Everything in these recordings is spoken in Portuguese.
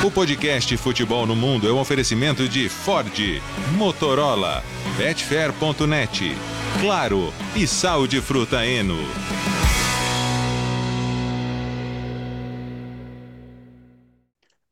O podcast Futebol no Mundo é um oferecimento de Ford, Motorola, Betfair.net, Claro e Sal de Fruta Eno.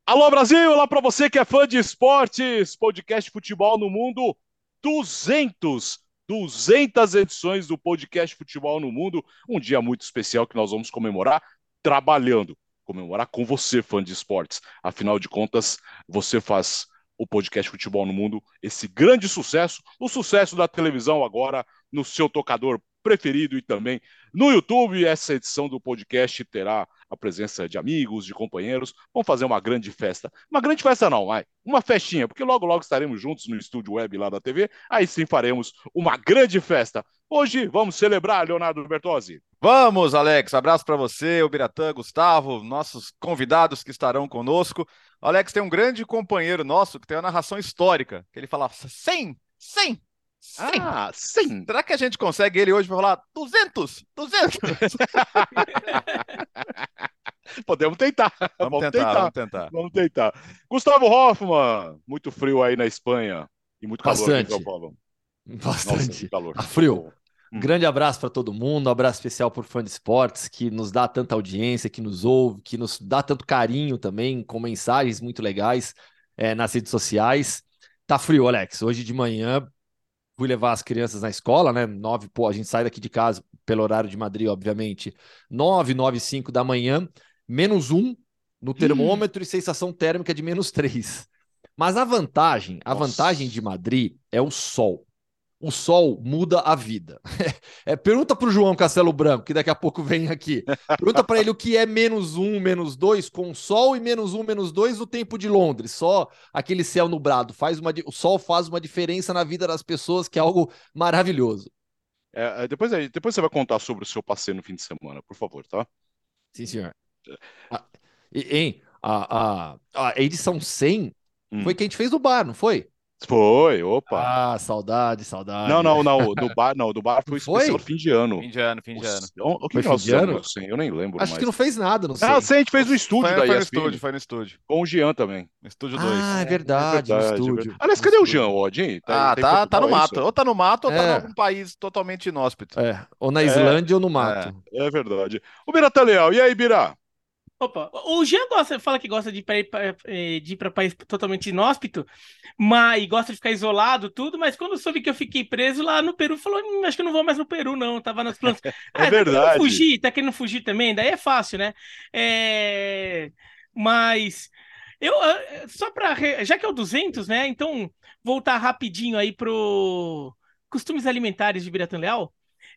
Alô Brasil, olá para você que é fã de esportes, podcast Futebol no Mundo 200, 200 edições do podcast Futebol no Mundo, um dia muito especial que nós vamos comemorar trabalhando, comemorar com você, fã de esportes. Afinal de contas, você faz o podcast Futebol no Mundo esse grande sucesso, o sucesso da televisão agora no seu tocador preferido e também no YouTube. Essa edição do podcast terá a presença de amigos, de companheiros. Vamos fazer uma grande festa. Uma grande festa não, vai. Uma festinha, porque logo, logo estaremos juntos no estúdio web lá da TV. Aí sim faremos uma grande festa. Hoje vamos celebrar, Leonardo Bertozzi. Vamos, Alex. Abraço para você, o Biratã, Gustavo, nossos convidados que estarão conosco. Alex tem um grande companheiro nosso que tem a narração histórica, que ele fala 100, 100, Sim. Ah, sim. Será que a gente consegue ele hoje para falar 200? 200? Podemos tentar. Vamos, vamos tentar, tentar, vamos tentar. Vamos tentar. Gustavo Hoffman, muito frio aí na Espanha e muito calor Bastante. aqui em São Paulo. Bastante. Nossa, calor. Tá frio. Hum. Grande abraço para todo mundo, um abraço especial por fã de esportes que nos dá tanta audiência, que nos ouve, que nos dá tanto carinho também, com mensagens muito legais é, nas redes sociais. Tá frio, Alex. Hoje de manhã fui levar as crianças na escola, né? Nove, pô, a gente sai daqui de casa pelo horário de Madrid, obviamente. Nove, nove, cinco da manhã, menos um no termômetro hum. e sensação térmica de menos três. Mas a vantagem, a Nossa. vantagem de Madrid é o sol. O sol muda a vida. É, pergunta para o João Castelo Branco, que daqui a pouco vem aqui. Pergunta para ele o que é menos um, menos dois com sol e menos um, menos dois no tempo de Londres. Só aquele céu nublado. Faz uma, o sol faz uma diferença na vida das pessoas, que é algo maravilhoso. É, depois, depois você vai contar sobre o seu passeio no fim de semana, por favor, tá? Sim, senhor. A, hein, a, a, a edição 100 hum. foi que a gente fez do bar, não foi? Foi, opa. Ah, saudade, saudade. Não, não, não. Do bar, não. Do bar foi, foi? especial fim de ano. Fim de ano, fim de ano. O, o que foi nós fim de ano? Assim, eu nem lembro Acho mais. que não fez nada, não sei. Ah, sim, a gente fez no estúdio foi, daí. Foi no estúdio, foi no estúdio. Com o Jean também. No estúdio 2. Ah, é verdade, é verdade, no estúdio. Aliás, cadê o Jean, Odd, hein? Tá, ah, tá, tá no mato. Isso? Ou tá no mato ou é. tá num país totalmente inóspito. É, ou na Islândia é. ou no mato. É, é verdade. O Bira tá leal. E aí, Bira? Opa, o Jean gosta, fala que gosta de, ir para país totalmente inóspito, mas e gosta de ficar isolado, tudo, mas quando soube que eu fiquei preso lá no Peru, falou: hm, acho que eu não vou mais no Peru, não. Tava nas plantas. é ah, verdade. Tá fugir, tá querendo fugir também, daí é fácil, né? É... Mas eu só para já que é o 200, né? Então voltar rapidinho aí pro costumes alimentares de Biratã Leal.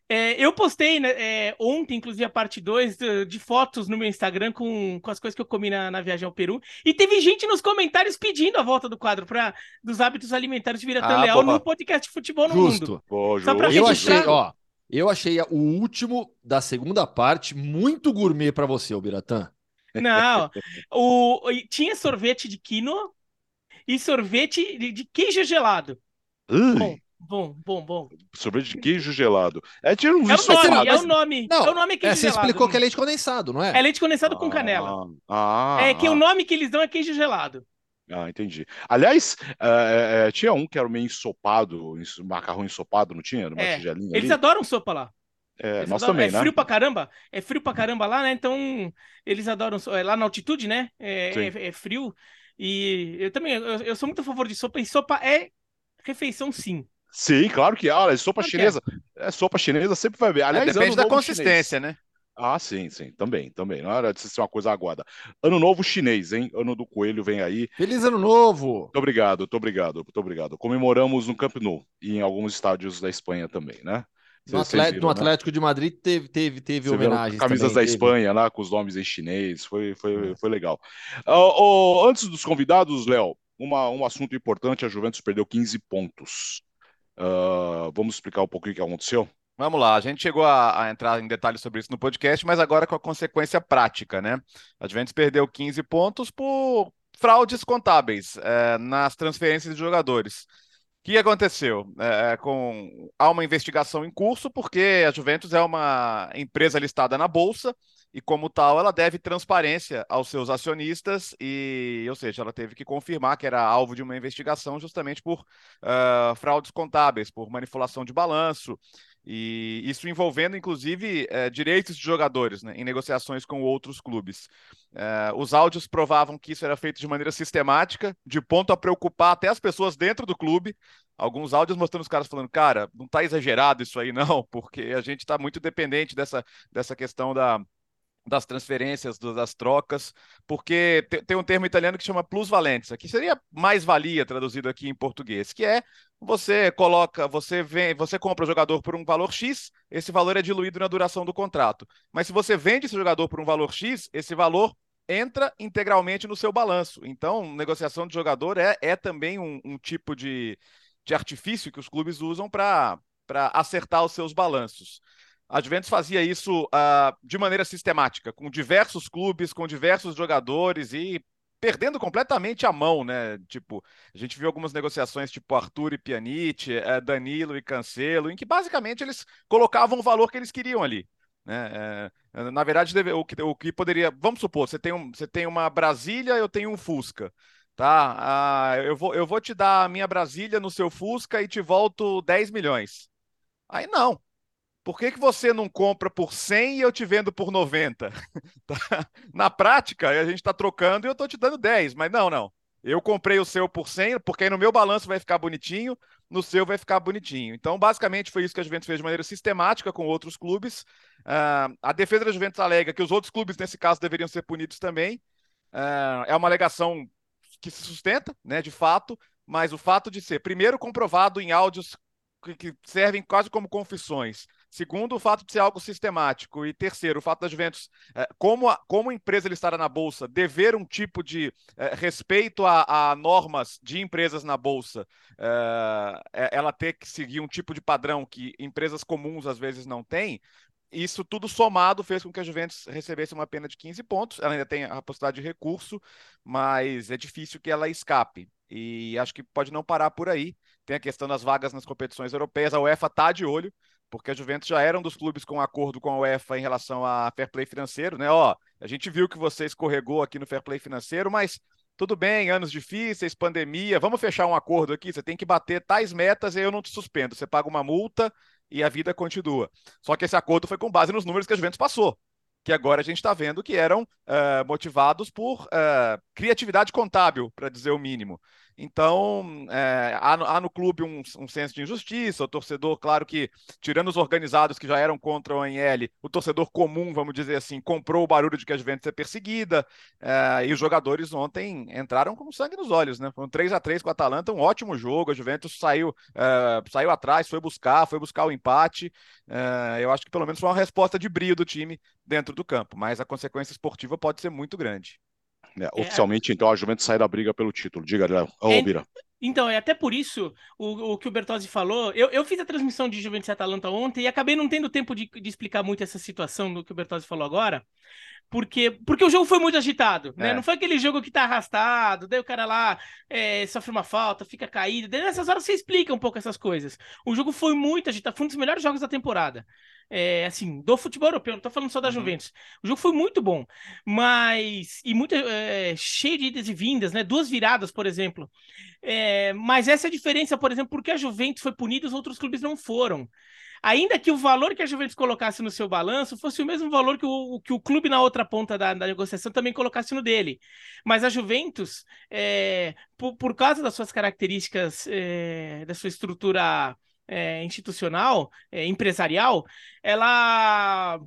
É, eu postei né, é, ontem, inclusive, a parte 2 de, de, fotos no meu Instagram com, com as coisas que eu comi na, na, viagem ao Peru. E teve gente nos comentários pedindo a volta do quadro pra, dos hábitos alimentares de Biratã ah, Leal boa. no podcast Futebol no Justo. Mundo. Pô, Só pra eu achei, ó, eu achei o último da segunda parte muito gourmet para você, o Biratã. Não, o, tinha sorvete de quinoa e sorvete de, de queijo gelado. Ui. Bom, Bom, bom, bom. Sorvete de queijo gelado. É, tinha um é o nome, é o nome. Não, é o nome queijo é, você gelado. explicou que é leite condensado, não é? É leite condensado ah, com canela. Ah, é que ah. o nome que eles dão é queijo gelado. Ah, entendi. Aliás, é, é, tinha um que era meio ensopado, macarrão ensopado, não tinha? Numa é, tigelinha Eles ali? adoram sopa lá. É, eles nós adoram, também, é né? frio pra caramba. É frio pra caramba lá, né? Então, eles adoram. É, lá na altitude, né? É, é, é, frio. E eu também, eu, eu sou muito a favor de sopa. E sopa é refeição, sim. Sim, claro que ah, é. Sopa Claro que chinesa. É. sopa chinesa, sempre vai ver. Aliás, Depende ano da consistência, chinês. né? Ah, sim, sim, também, também. Não era de ser uma coisa aguada. Ano novo chinês, hein? Ano do coelho vem aí. Feliz ano novo! Muito obrigado, muito obrigado, muito obrigado. Comemoramos no Camp Nou e em alguns estádios da Espanha também, né? No, Atlético, no Atlético de Madrid teve, teve, teve homenagens. Camisas também, da teve. Espanha lá, com os nomes em chinês, foi, foi, foi legal. Oh, antes dos convidados, Léo, uma, um assunto importante: a Juventus perdeu 15 pontos. Uh, vamos explicar um pouquinho o que aconteceu? Vamos lá, a gente chegou a, a, entrar em detalhes sobre isso no podcast, mas agora com a consequência prática, né? A Juventus perdeu 15 pontos por fraudes contábeis é, nas transferências de jogadores. O que aconteceu? É, com, há uma investigação em curso, porque a Juventus é uma empresa listada na Bolsa e, como tal, ela deve transparência aos seus acionistas, e, ou seja, ela teve que confirmar que era alvo de uma investigação justamente por uh, fraudes contábeis, por manipulação de balanço, e isso envolvendo, inclusive, uh, direitos de jogadores né, em negociações com outros clubes. Uh, os áudios provavam que isso era feito de maneira sistemática, de ponto a preocupar até as pessoas dentro do clube. Alguns áudios mostrando os caras falando, cara, não está exagerado isso aí, não, porque a gente está muito dependente dessa, dessa questão da das transferências, das trocas, porque tem um termo italiano que chama plusvalenza, que seria mais-valia traduzido aqui em português, que é você coloca, você vem, você compra o jogador por um valor X, esse valor é diluído na duração do contrato. Mas se você vende esse jogador por um valor X, esse valor entra integralmente no seu balanço. Então, negociação de jogador é, é também um, um tipo de, de artifício que os clubes usam para acertar os seus balanços. A Juventus fazia isso uh, de maneira sistemática, com diversos clubes, com diversos jogadores e perdendo completamente a mão, né? Tipo, a gente viu algumas negociações tipo Arthur e Pjanic, eh, Danilo e Cancelo, em que basicamente eles colocavam o valor que eles queriam ali. Né? É, na verdade, deve, o, que, o que poderia. Vamos supor, você tem, um, você tem uma Brasília, eu tenho um Fusca. Tá? Ah, eu, vou, eu vou te dar a minha Brasília no seu Fusca e te volto 10 milhões. Aí não. Por que, que você não compra por 100 e eu te vendo por 90? Tá? Na prática, a gente está trocando e eu estou te dando 10, mas não, não. Eu comprei o seu por 100, porque aí no meu balanço vai ficar bonitinho, no seu vai ficar bonitinho. Então, basicamente, foi isso que a Juventus fez de maneira sistemática com outros clubes. Uh, a defesa da Juventus alega que os outros clubes, nesse caso, deveriam ser punidos também. Uh, é uma alegação que se sustenta, né, de fato, mas o fato de ser, primeiro, comprovado em áudios que servem quase como confissões. Segundo, o fato de ser algo sistemático. E terceiro, o fato da Juventus, é, como, a, como empresa listada na Bolsa, dever um tipo de é, respeito a, a, normas de empresas na Bolsa, é, é, ela ter que seguir um tipo de padrão que empresas comuns às vezes não têm, isso tudo somado fez com que a Juventus recebesse uma pena de 15 pontos. Ela ainda tem a possibilidade de recurso, mas é difícil que ela escape. E acho que pode não parar por aí. Tem a questão das vagas nas competições europeias. A UEFA está de olho, porque a Juventus já era um dos clubes com acordo com a UEFA em relação a fair play financeiro, né? Ó, a gente viu que você escorregou aqui no fair play financeiro, mas tudo bem, anos difíceis, pandemia, vamos fechar um acordo aqui. Você tem que bater tais metas e eu não te suspendo. Você paga uma multa e a vida continua. Só que esse acordo foi com base nos números que a Juventus passou que agora a gente está vendo que eram uh, motivados por uh, criatividade contábil, para dizer o mínimo. Então, é, há, no, há, no, clube um, um, senso de injustiça, o torcedor, claro que, tirando os organizados que já eram contra o ONL, o torcedor comum, vamos dizer assim, comprou o barulho de que a Juventus é perseguida, é, e os jogadores ontem entraram com sangue nos olhos, né? Foi um 3 a 3 com a Atalanta, um ótimo jogo, a Juventus saiu, é, saiu atrás, foi buscar, foi buscar o empate, é, eu acho que pelo menos foi uma resposta de brilho do time dentro do campo, mas a consequência esportiva pode ser muito grande. É, oficialmente, então, a Juventus sai da briga pelo título. Diga, Léo. Oh, é, Bira. Então, é até por isso o, o que o Bertozzi falou. Eu, eu fiz a transmissão de Juventus e Atalanta ontem e acabei não tendo tempo de, de explicar muito essa situação do que o Bertozzi falou agora porque, porque o jogo foi muito agitado, né? É. Não foi aquele jogo que tá arrastado, daí o cara lá é, sofre uma falta, fica caído. Daí nessas horas você explica um pouco essas coisas. O jogo foi muito agitado, foi um dos melhores jogos da temporada. É, assim, do futebol europeu, não tô falando só da uhum. Juventus. O jogo foi muito bom, mas. E muito é, cheio de idas e vindas, né? Duas viradas, por exemplo. É, mas essa é a diferença, por exemplo, porque a Juventus foi punida, os outros clubes não foram ainda que o valor que a Juventus colocasse no seu balanço fosse o mesmo valor que o, que o clube na outra ponta da, da negociação também colocasse no dele. Mas a Juventus, é, por, por, causa das suas características, é, da sua estrutura é, institucional, é, empresarial, ela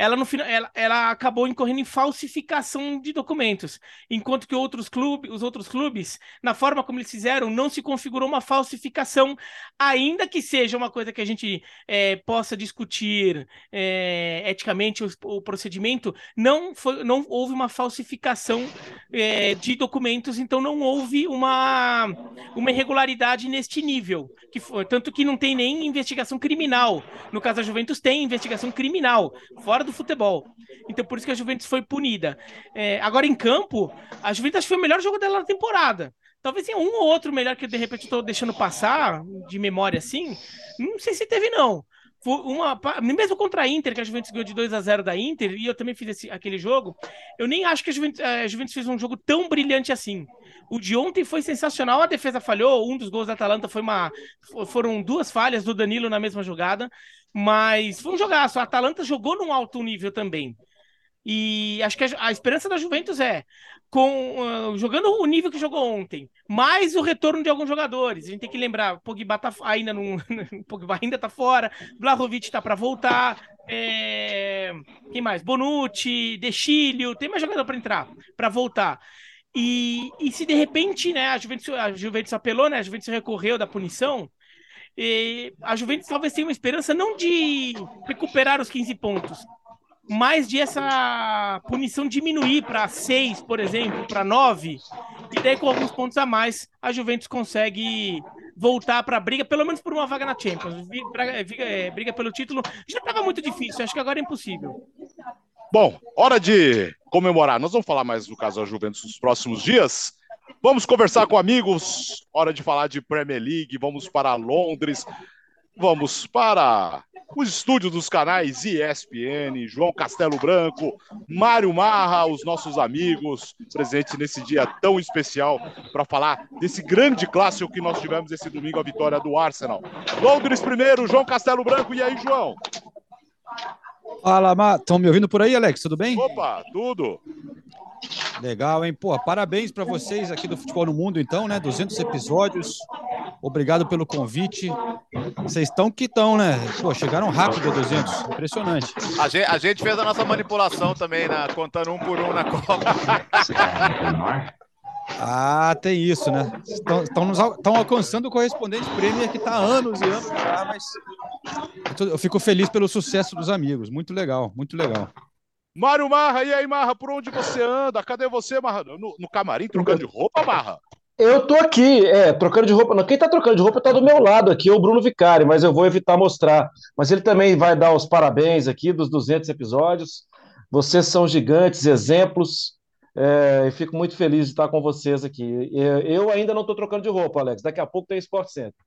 ela no final ela, ela acabou incorrendo em falsificação de documentos, enquanto que outros clubes, os outros clubes, na forma como eles fizeram, não se configurou uma falsificação, ainda que seja uma coisa que a gente é, possa discutir é, eticamente o, o, procedimento, não foi, não houve uma falsificação é, de documentos, então não houve uma uma irregularidade neste nível, que foi, tanto que não tem nem investigação criminal. No caso da Juventus tem investigação criminal fora do do futebol. Então por isso que a Juventus foi punida. É, agora em campo, a Juventus foi o melhor jogo dela na temporada. Talvez tenha um ou outro melhor que de repente estou deixando passar, de memória assim. Não sei se teve, não. uma, mesmo contra a Inter, que a Juventus ganhou de 2 a 0 da Inter, e eu também fiz esse, aquele jogo, eu nem acho que a Juventus, a Juventus, fez um jogo tão brilhante assim. O de ontem foi sensacional, a defesa falhou, um dos gols da Atalanta foi uma. Foram duas falhas do Danilo na mesma jogada, mas foi um jogaço. A Atalanta jogou num alto nível também. E acho que a, a esperança da Juventus é com uh, jogando o nível que jogou ontem, mais o retorno de alguns jogadores. A gente tem que lembrar, Pogba tá, ainda não, Pogba ainda tá fora, Vlahovic tá para voltar, é... quem mais? Bonucci, Dechilio, tem mais jogador para entrar, para voltar. E, e se de repente, né, a Juventus, a Juventus apelou, né, a Juventus recorreu da punição, e a Juventus talvez tenha uma esperança não de recuperar os 15 pontos, mais de essa punição diminuir para seis, por exemplo, para nove, e daí com alguns pontos a mais a Juventus consegue voltar para a briga, pelo menos por uma vaga na Champions. É, briga pelo título já estava muito difícil, acho que agora é impossível. Bom, hora de comemorar. Nós vamos falar mais do caso da Juventus nos próximos dias. Vamos conversar com amigos. Hora de falar de Premier League. Vamos para Londres. Vamos para os estúdios dos canais ESPN, João Castelo Branco, Mário Marra, os nossos amigos, presentes nesse dia tão especial para falar desse grande clássico que nós tivemos esse domingo, a vitória do Arsenal. Londres primeiro, João Castelo Branco, e aí, João? Fala, estão me ouvindo por aí, Alex? Tudo bem? Opa, tudo. Legal, hein? Pô, parabéns para vocês aqui do Futebol no Mundo, então, né? 200 episódios. Obrigado pelo convite. Vocês estão que estão, né? Pô, chegaram rápido a 200. Impressionante. A gente, a gente, fez a nossa manipulação também, na, contando um por um na Copa. Ah, tem isso, né? Estão, estão, nos, estão alcançando o correspondente prêmio que está há anos e anos já, mas eu fico feliz pelo sucesso dos amigos. Muito legal, muito legal. Mário Marra, e aí, Marra, por onde você anda? Cadê você, Marra? No, no camarim, trocando de roupa, Marra? Eu tô aqui, é, trocando de roupa. Quem tá trocando de roupa tá do meu lado aqui, é o Bruno Vicari, mas eu vou evitar mostrar. Mas ele também vai dar os parabéns aqui dos 200 episódios. Vocês são gigantes, exemplos. É, e fico muito feliz de estar com vocês aqui. Eu ainda não estou trocando de roupa, Alex. Daqui a pouco tem Sport Center.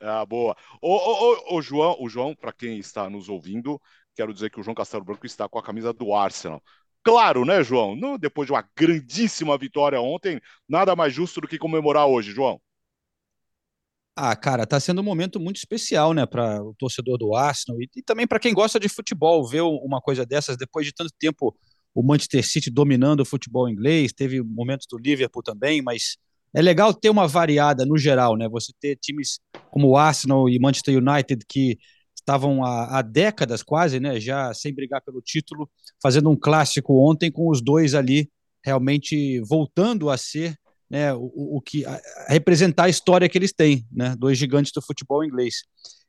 Ah, boa. Ô, ô, ô, ô João, o João, para quem está nos ouvindo, quero dizer que o João Castelo Branco está com a camisa do Arsenal. Claro, né, João? Depois de uma grandíssima vitória ontem, nada mais justo do que comemorar hoje, João. Ah, cara, tá sendo um momento muito especial, né, para o torcedor do Arsenal e, e também para quem gosta de futebol, ver uma coisa dessas depois de tanto tempo o Manchester City dominando o futebol inglês, teve momentos do Liverpool também, mas é legal ter uma variada no geral, né? Você ter times como o Arsenal e Manchester United que estavam há, há, décadas quase, né, já sem brigar pelo título, fazendo um clássico ontem com os dois ali realmente voltando a ser né, o, o que a, a representar a história que eles têm, né, dois gigantes do futebol inglês.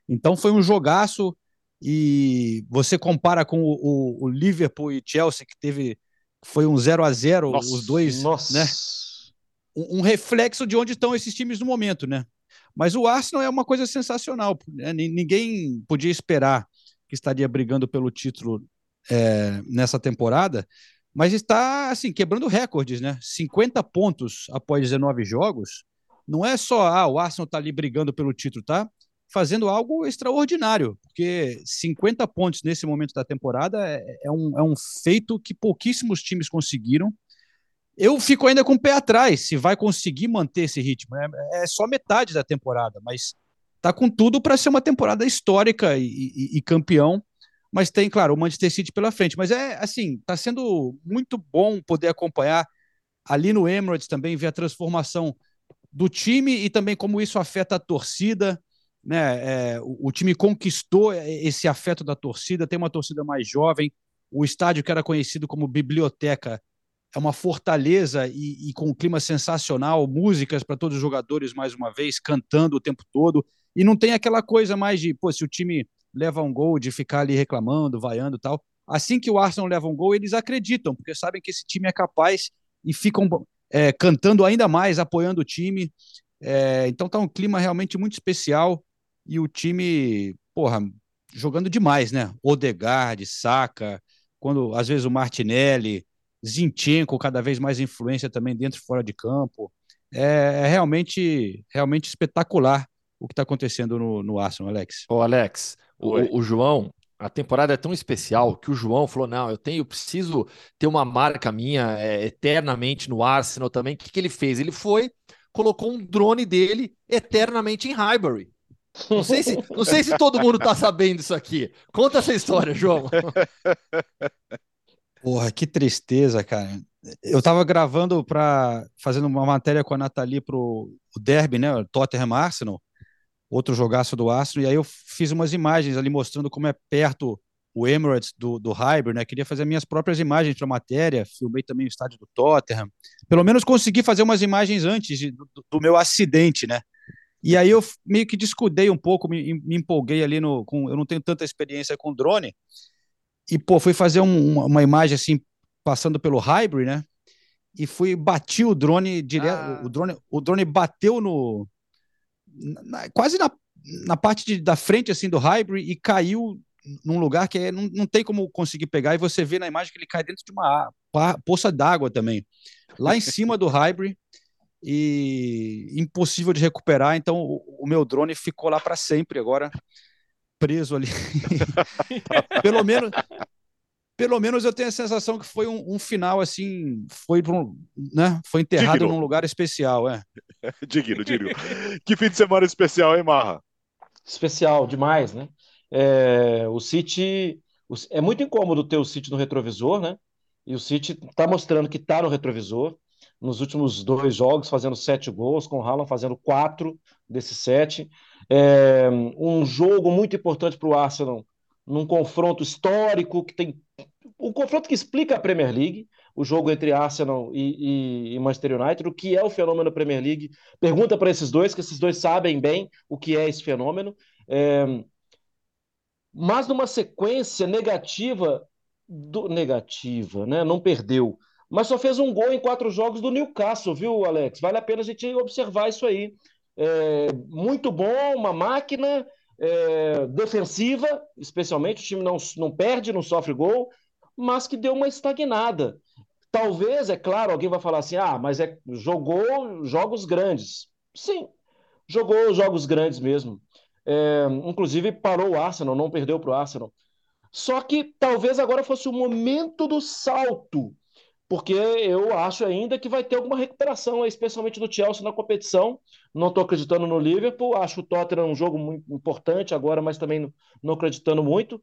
Então foi um jogaço e você compara com o, o, o Liverpool e Chelsea que teve foi um 0 a 0 os dois, nossa. né? Um, um reflexo de onde estão esses times no momento, né? Mas o Arsenal é uma coisa sensacional. Né? Ninguém podia esperar que estaria brigando pelo título é, nessa temporada, mas está assim quebrando recordes, né? 50 pontos após 19 jogos. Não é só ah, o Arsenal está ali brigando pelo título, tá? Fazendo algo extraordinário, porque 50 pontos nesse momento da temporada é, é, um, é um feito que pouquíssimos times conseguiram eu fico ainda com o pé atrás se vai conseguir manter esse ritmo. É, é só metade da temporada, mas tá com tudo para ser uma temporada histórica e, e, e, campeão. Mas tem, claro, o Manchester City pela frente. Mas é assim, tá sendo muito bom poder acompanhar ali no Emirates também ver a transformação do time e também como isso afeta a torcida. Né? É, o, o time conquistou esse afeto da torcida, tem uma torcida mais jovem. O estádio que era conhecido como biblioteca é uma fortaleza e, e, com um clima sensacional, músicas para todos os jogadores mais uma vez, cantando o tempo todo, e não tem aquela coisa mais de, pô, se o time leva um gol, de ficar ali reclamando, vaiando tal. Assim que o Arsenal leva um gol, eles acreditam, porque sabem que esse time é capaz e ficam é, cantando ainda mais, apoiando o time. É, então tá um clima realmente muito especial e o time, porra, jogando demais, né? Odegaard, Saka, quando às vezes o Martinelli, Zinchenko cada vez mais influência também dentro e fora de campo. É, é realmente, realmente espetacular o que está acontecendo no, no Arsenal, Alex. Ô, Alex, o, o, João, a temporada é tão especial que o João falou: não, eu tenho, eu preciso ter uma marca minha é, eternamente no Arsenal também. O que, que ele fez? Ele foi, colocou um drone dele eternamente em Highbury. Não sei se, não sei se todo mundo está sabendo isso aqui. Conta essa história, João. Porra, que tristeza, cara. Eu estava gravando para fazendo uma matéria com a Nathalie pro o Derby, né? Tottenham Arsenal, outro jogaço do Arsenal, e aí eu fiz umas imagens ali mostrando como é perto o Emirates do, do Highbury, né? Queria fazer minhas próprias imagens para a matéria, filmei também o estádio do Tottenham. Pelo menos consegui fazer umas imagens antes de, do, do, meu acidente, né? E aí eu meio que descuidei um pouco, me, me empolguei ali no. Com, eu não tenho tanta experiência com drone. E, pô, fui fazer um, uma, imagem assim, passando pelo Highbury, né? E fui, bati o drone direto. Ah. O, drone, o drone bateu no. Na, quase na, na parte de, da frente assim do Highbury e caiu num lugar que é, não, não tem como conseguir pegar, e você vê na imagem que ele cai dentro de uma poça d'água também, lá em cima do Highbury, e impossível de recuperar. Então, o, o meu drone ficou lá para sempre agora, preso ali. pelo menos. Pelo menos eu tenho a sensação que foi um, um final assim, foi um, né? Foi enterrado digno. num lugar especial, é. digno, digno. que fim de semana especial, hein, Marra? Especial demais, né? É, o City. É muito incômodo ter o City no retrovisor, né? E o City está mostrando que está no retrovisor. Nos últimos dois jogos, fazendo sete gols, com o Haaland fazendo quatro desses sete. É, um jogo muito importante para o Arsenal, num confronto histórico que tem. O um confronto que explica a Premier League, o jogo entre Arsenal e, e, e, Manchester United, o que é o fenômeno Premier League. Pergunta para esses dois, que esses dois sabem bem o que é esse fenômeno. É, mas numa sequência negativa do negativa, né? Não perdeu, mas só fez um gol em quatro jogos do Newcastle, viu, Alex? Vale a pena a gente observar isso aí. É, muito bom, uma máquina é, defensiva, especialmente o time não, não perde, não sofre gol, mas que deu uma estagnada. Talvez, é claro, alguém vai falar assim: ah, mas é, jogou jogos grandes. Sim, jogou jogos grandes mesmo. É, inclusive parou o Arsenal, não perdeu para o Arsenal. Só que talvez agora fosse o momento do salto, porque eu acho ainda que vai ter alguma recuperação, especialmente do Chelsea na competição. Não estou acreditando no Liverpool, acho o Tottenham um jogo muito importante agora, mas também não acreditando muito.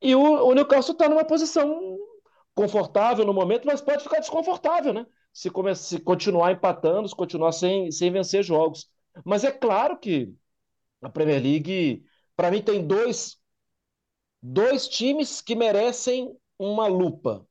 E o, o Newcastle está numa posição confortável no momento, mas pode ficar desconfortável, né? Se, come, se continuar empatando, se continuar sem, sem vencer jogos. Mas é claro que a Premier League, para mim, tem dois, dois times que merecem uma lupa.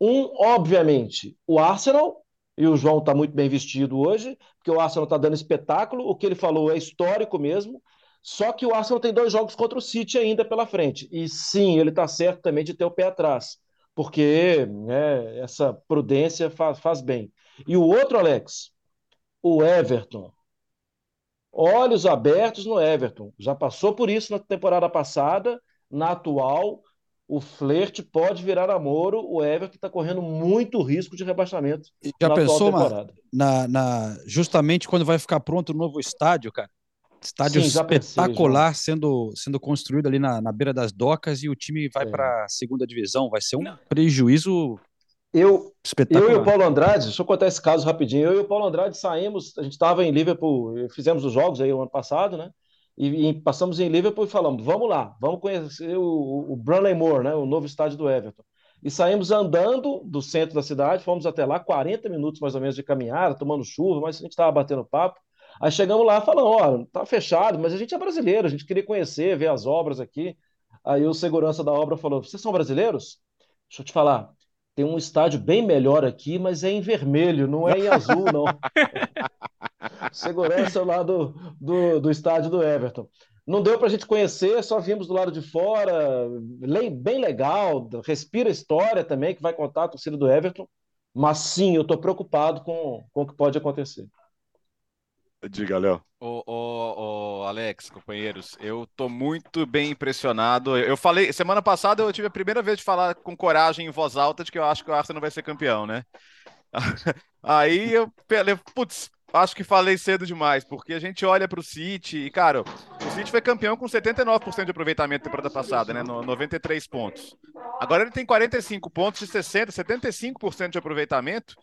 Um, obviamente, o Arsenal, e o João está muito bem vestido hoje, porque o Arsenal está dando espetáculo. O que ele falou é histórico mesmo. Só que o Arsenal tem dois jogos contra o City ainda pela frente. E sim, ele está certo também de ter o pé atrás, porque né, essa prudência faz, faz bem. E o outro, Alex, o Everton olhos abertos no Everton. Já passou por isso na temporada passada, na atual. O flerte pode virar namoro. O Everton está correndo muito risco de rebaixamento. Já na pensou, temporada. Na, na, justamente quando vai ficar pronto o novo estádio, cara? Estádio Sim, espetacular pensei, sendo, sendo construído ali na, na beira das docas e o time vai é. para a segunda divisão. Vai ser um Não. prejuízo eu, eu e o Paulo Andrade, deixa eu contar esse caso rapidinho. Eu e o Paulo Andrade saímos, a gente estava em Liverpool, fizemos os jogos aí o ano passado, né? E, e passamos em Liverpool e falamos: vamos lá, vamos conhecer o, o Moore, né? O novo estádio do Everton. E saímos andando do centro da cidade, fomos até lá, 40 minutos mais ou menos de caminhada, tomando chuva, mas a gente estava batendo papo. Aí chegamos lá falando: ó, tá fechado, mas a gente é brasileiro, a gente queria conhecer, ver as obras aqui. Aí o segurança da obra falou: vocês são brasileiros? Deixa eu te falar, tem um estádio bem melhor aqui, mas é em vermelho, não é em azul, não. Segurança lá do, do, do estádio do Everton. Não deu para a gente conhecer, só vimos do lado de fora, bem legal, respira história também, que vai contar a torcida do Everton. Mas sim, eu estou preocupado com, com o que pode acontecer. Diga, Léo. Ô, ô, ô, Alex, companheiros, eu tô muito bem impressionado. Eu falei, semana passada eu tive a primeira vez de falar com coragem em voz alta de que eu acho que o Arsenal vai ser campeão, né? Aí eu falei, putz, acho que falei cedo demais, porque a gente olha para o City e, cara, o City foi campeão com 79% de aproveitamento na temporada passada, né? No 93 pontos. Agora ele tem 45 pontos de 60, 75% de aproveitamento.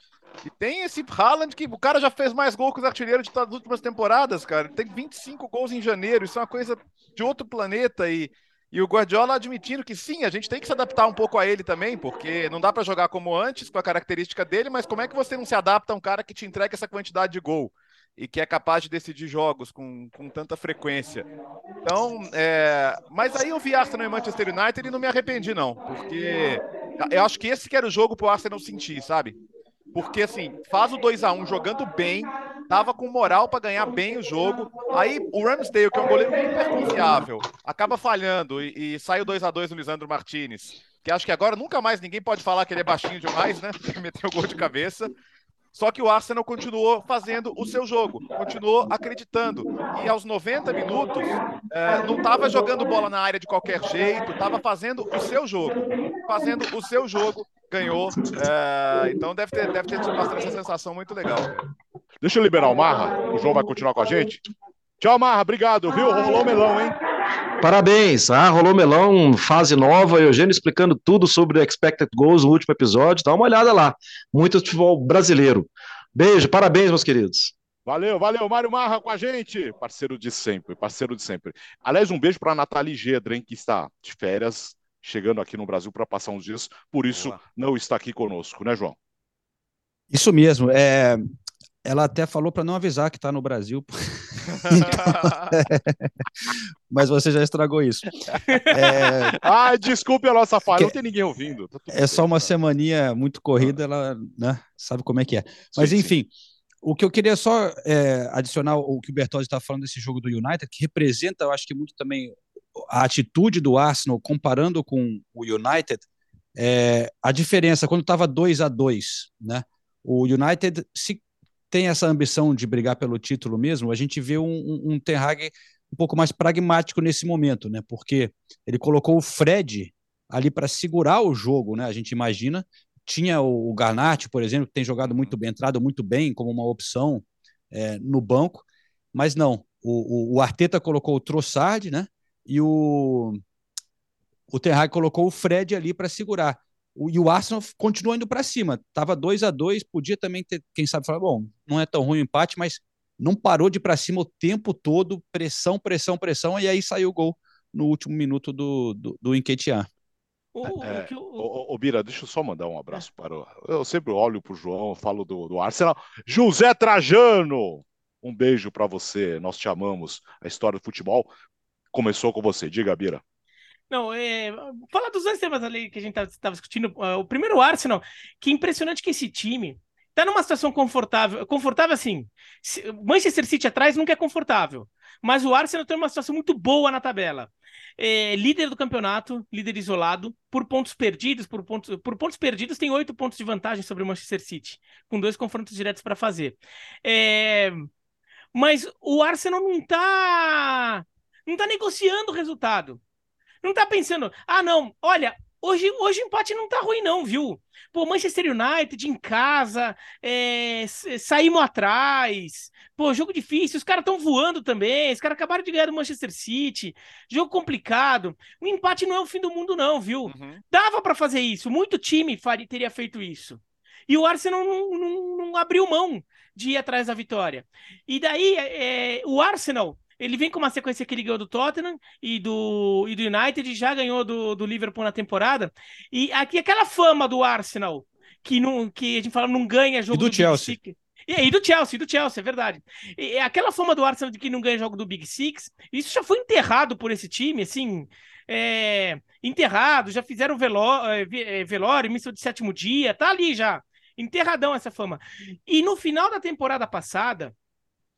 E tem esse Haaland que o cara já fez mais gols que os artilheiros de todas as últimas temporadas, cara. Ele tem 25 gols em janeiro, isso é uma coisa de outro planeta e e o Guardiola admitindo que sim, a gente tem que se adaptar um pouco a ele também, porque não dá para jogar como antes, com a característica dele, mas como é que você não se adapta a um cara que te entrega essa quantidade de gol e que é capaz de decidir jogos com, com tanta frequência? Então, é... mas aí eu vi Arsenal e Manchester United e não me arrependi, não, porque eu acho que esse que era o jogo pro Arsenal sentir, sabe? Porque assim, faz o 2 a 1 jogando bem, tava com moral para ganhar bem o jogo. Aí o Ramsdale, que é um goleiro hiper confiável, acaba falhando e, e sai o 2 a 2 no Lisandro Martinez. Que acho que agora nunca mais ninguém pode falar que ele é baixinho demais, né? Meteu o gol de cabeça. Só que o Arsenal continuou fazendo o seu jogo, continuou acreditando. E aos 90 minutos, é, não estava jogando bola na área de qualquer jeito, estava fazendo o seu jogo. Fazendo o seu jogo, ganhou. É, então deve ter, deve ter bastante essa sensação muito legal. Deixa eu liberar o Marra, o João vai continuar com a gente. Tchau, Marra, obrigado, viu? Rolou melão, hein? Parabéns, ah, rolou melão, fase nova, Eugênio explicando tudo sobre expected goals no último episódio, dá uma olhada lá. Muito futebol brasileiro. Beijo, parabéns, meus queridos. Valeu, valeu, Mário Marra com a gente, parceiro de sempre, parceiro de sempre. Aliás, um beijo para Nathalie Gedren, que está de férias, chegando aqui no Brasil para passar uns dias, por isso Boa. não está aqui conosco, né, João? Isso mesmo. É, ela até falou para não avisar que está no Brasil. Mas você já estragou isso. É... Ah, desculpe a nossa falha, que... não tem ninguém ouvindo. Tá é só uma semaninha muito corrida, ela né, sabe como é que é. Mas sim, enfim, sim. o que eu queria só é, adicionar o que o Bertozzi está falando desse jogo do United, que representa, eu acho que muito também a atitude do Arsenal comparando com o United, é, a diferença quando estava 2 a 2 né? O United se tem essa ambição de brigar pelo título mesmo, a gente vê um, um, um Ten Hag um pouco mais pragmático nesse momento, né? Porque ele colocou o Fred ali para segurar o jogo, né? A gente imagina. Tinha o, o por exemplo, que tem jogado muito bem, entrado muito bem como uma opção é, no banco, mas não. O, o, o, Arteta colocou o Trossard, né? E o, o Ten Hag colocou o Fred ali para segurar. O, e o Arsenal continua indo para cima. Tava 2 a 2 podia também ter, quem sabe, falar, bom, não é tão ruim o empate, mas não parou de ir para cima o tempo todo, pressão, pressão, pressão, e aí saiu o gol no último minuto do, do, do Enquetear. É, o, o, Bira, deixa eu só mandar um abraço para o. Eu sempre olho para o João, falo do, do Arsenal. José Trajano, um beijo para você. Nós te amamos. A história do futebol começou com você. Diga, Bira. Não, é, fala dos dois temas ali que a gente estava discutindo. Uh, o primeiro, o Arsenal, que impressionante que esse time tá numa situação confortável. Confortável assim, Manchester City atrás nunca é confortável, mas o Arsenal tem uma situação muito boa na tabela. É, líder do campeonato, líder isolado, por pontos perdidos, por pontos, por pontos perdidos tem oito pontos de vantagem sobre o Manchester City, com dois confrontos diretos para fazer. É, mas o Arsenal não tá não tá negociando o resultado. Não tá pensando, ah, não, olha, hoje, hoje o empate não tá ruim, não, viu? Pô, Manchester United em casa, é, saímos atrás. Pô, jogo difícil, os caras estão voando também. Os caras acabaram de ganhar do Manchester City. Jogo complicado. O empate não é o fim do mundo, não, viu? Uhum. Dava para fazer isso. Muito time faria, teria feito isso. E o Arsenal não, não, não, abriu mão de ir atrás da vitória. E daí, é, o Arsenal ele vem com uma sequência que ele ganhou do Tottenham e do, e do United, já ganhou do, do Liverpool na temporada. E aqui aquela fama do Arsenal, que, não, que a gente fala não ganha jogo e do, do Chelsea. Big Six. E aí do Chelsea, do Chelsea, é verdade. E aquela fama do Arsenal de que não ganha jogo do Big Six, isso já foi enterrado por esse time, assim, é, enterrado, já fizeram veló, é, é, velório, missão de sétimo dia, tá ali já, enterradão essa fama. E no final da temporada passada,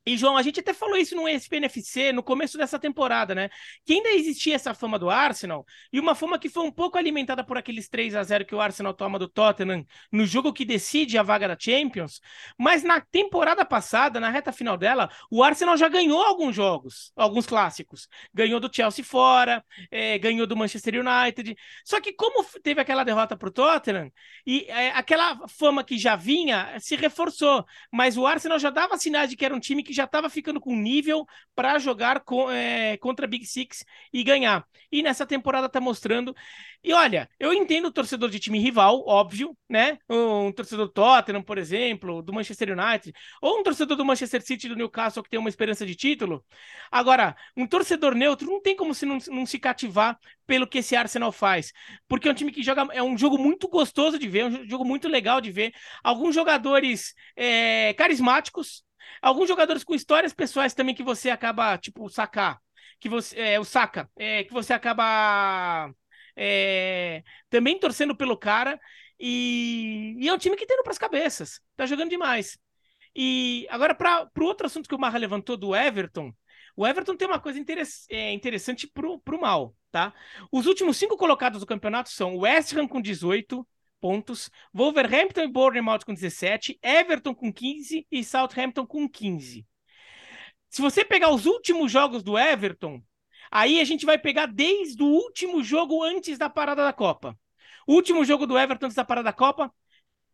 E, João, a gente até falou isso no SPNFC no começo dessa temporada, né? Que ainda existia essa fama do Arsenal, e uma fama que foi um pouco alimentada por aqueles 3 a 0 que o Arsenal toma do Tottenham no jogo que decide a vaga da Champions. Mas na temporada passada, na reta final dela, o Arsenal já ganhou alguns jogos, alguns clássicos. Ganhou do Chelsea fora, é, ganhou do Manchester United. Só que, como teve aquela derrota para o Tottenham, e é, aquela fama que já vinha se reforçou. Mas o Arsenal já dava sinais de que era um time que já estava ficando com nível para jogar com, é, contra Big Six e ganhar. E nessa temporada está mostrando. E olha, eu entendo o torcedor de time rival, óbvio, né? Um torcedor do Tottenham, por exemplo, do Manchester United, ou um torcedor do Manchester City do Newcastle que tem uma esperança de título. Agora, um torcedor neutro não tem como se não, não se cativar pelo que esse Arsenal faz, porque é um time que joga, é um jogo muito gostoso de ver, é um jogo muito legal de ver. Alguns jogadores é, carismáticos, Alguns jogadores com histórias pessoais também que você acaba, tipo, sacar. Que você. É, o saca. É, que você acaba. É, também torcendo pelo cara. E, e é um time que tem no pras cabeças. Tá jogando demais. E agora, para o outro assunto que o Marra levantou do Everton, o Everton tem uma coisa interess é, interessante pro, pro mal, tá? Os últimos cinco colocados do campeonato são o West Ham com 18, pontos, Wolverhampton e Bournemouth com 17, Everton com 15 e Southampton com 15. Se você pegar os últimos jogos do Everton, aí a gente vai pegar desde o último jogo antes da parada da Copa. O último jogo do Everton antes da parada da Copa,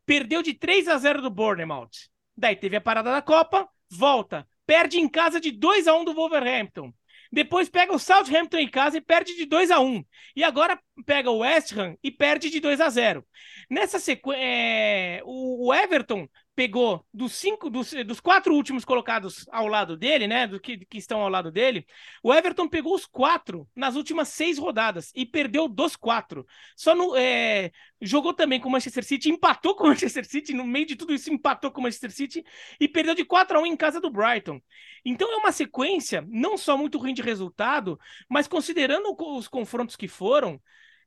perdeu de 3 a 0 do Bournemouth. Daí teve a parada da Copa, volta, perde em casa de 2 a 1 do Wolverhampton. Depois pega o Southampton em casa e perde de 2 a 1 E agora pega o West Ham e perde de 2 a 0 Nessa sequência, é, o, o Everton pegou dos cinco, dos, dos, quatro últimos colocados ao lado dele, né? Do que, que estão ao lado dele, o Everton pegou os quatro nas últimas seis rodadas e perdeu dos quatro. Só no é, jogou também com o Manchester City, empatou com o Manchester City, no meio de tudo isso, empatou com o Manchester City e perdeu de 4 a 1 em casa do Brighton. Então é uma sequência não só muito ruim de resultado, mas considerando os confrontos que foram.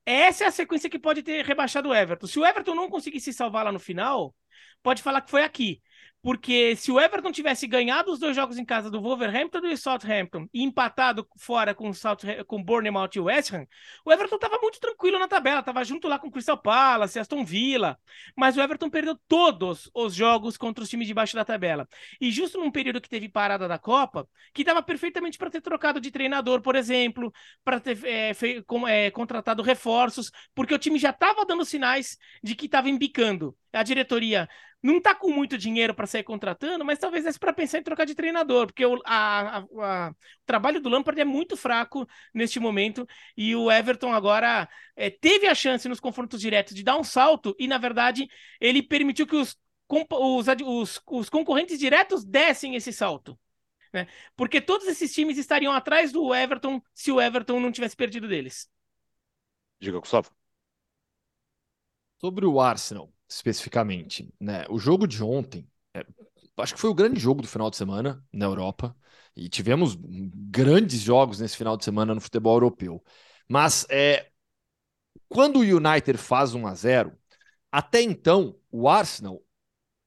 Essa é a sequência que pode ter rebaixado o Everton. Se o Everton não conseguir se salvar lá no final, pode falar que foi aqui. Porque se o Everton tivesse ganhado os dois jogos em casa do Wolverhampton e Southampton e empatado fora com o com Bournemouth e West Ham, o Everton estava muito tranquilo na tabela, estava junto lá com o Crystal Palace, Aston Villa, mas o Everton perdeu todos os jogos contra os times de baixo da tabela. E justo num período que teve parada da Copa, que dava perfeitamente para ter trocado de treinador, por exemplo, para ter é, com, é, contratado reforços, porque o time já estava dando sinais de que estava embicando. A diretoria não tá com muito dinheiro para sair contratando, mas talvez é para pensar em trocar de treinador, porque o, a, a, a, o trabalho do Lampard é muito fraco neste momento e o Everton agora é, teve a chance nos confrontos diretos de dar um salto e, na verdade, ele permitiu que os, os, os, os concorrentes diretos dessem esse salto. Né? Porque todos esses times estariam atrás do Everton se o Everton não tivesse perdido deles. Diga, Gustavo. Sobre o Arsenal, especificamente, né? O jogo de ontem, é, acho que foi o grande jogo do final de semana na Europa, e tivemos grandes jogos nesse final de semana no futebol europeu. Mas é, quando o United faz 1 a 0, até então o Arsenal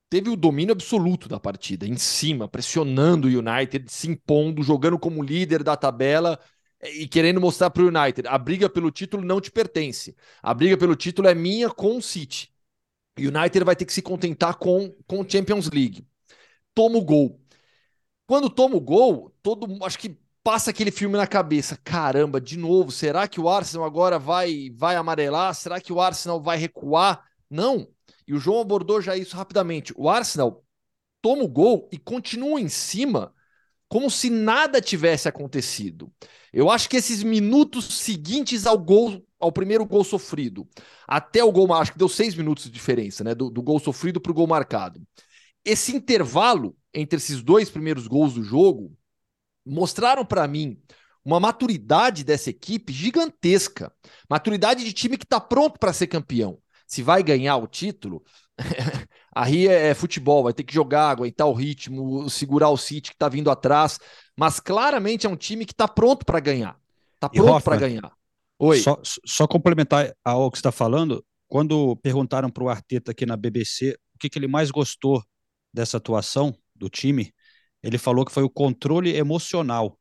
teve o domínio absoluto da partida, em cima, pressionando o United, se impondo, jogando como líder da tabela e querendo mostrar para o United: a briga pelo título não te pertence. A briga pelo título é minha com o City. United vai ter que se contentar com com Champions League. Toma o gol. Quando toma o gol, todo acho que passa aquele filme na cabeça. Caramba, de novo, será que o Arsenal agora vai vai amarelar? Será que o Arsenal vai recuar? Não. E o João abordou já isso rapidamente. O Arsenal toma o gol e continua em cima como se nada tivesse acontecido. Eu acho que esses minutos seguintes ao gol, ao primeiro gol sofrido, até o gol, acho que deu seis minutos de diferença, né? Do, do gol sofrido para o gol marcado. Esse intervalo entre esses dois primeiros gols do jogo mostraram para mim uma maturidade dessa equipe gigantesca. Maturidade de time que está pronto para ser campeão. Se vai ganhar o título, Aí é, é, futebol, vai ter que jogar, aguentar o ritmo, segurar o City que está vindo atrás. Mas claramente é um time que está pronto para ganhar. Está pronto para ganhar. Oi. Só, só complementar ao que você está falando, quando perguntaram para o Arteta aqui na BBC o que, que ele mais gostou dessa atuação do time, ele falou que foi o controle emocional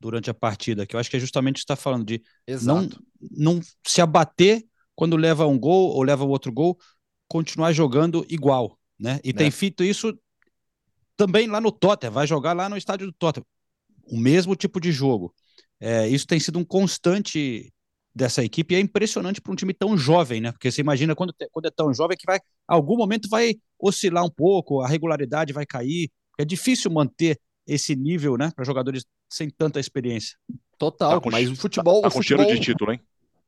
durante a partida, que eu acho que é justamente o que está falando de não, não se abater quando leva um gol ou leva outro gol, continuar jogando igual, né? E tem né? feito isso também lá no Tottenham, vai jogar lá no estádio do Tottenham, o mesmo tipo de jogo. É, isso tem sido um constante dessa equipe e é impressionante para um time tão jovem, né? Porque você imagina quando, quando é tão jovem que vai, algum momento vai oscilar um pouco, a regularidade vai cair. É difícil manter esse nível, né, para jogadores sem tanta experiência. Total, tá mas o futebol. Tá, tá com futebol... cheiro de título, hein?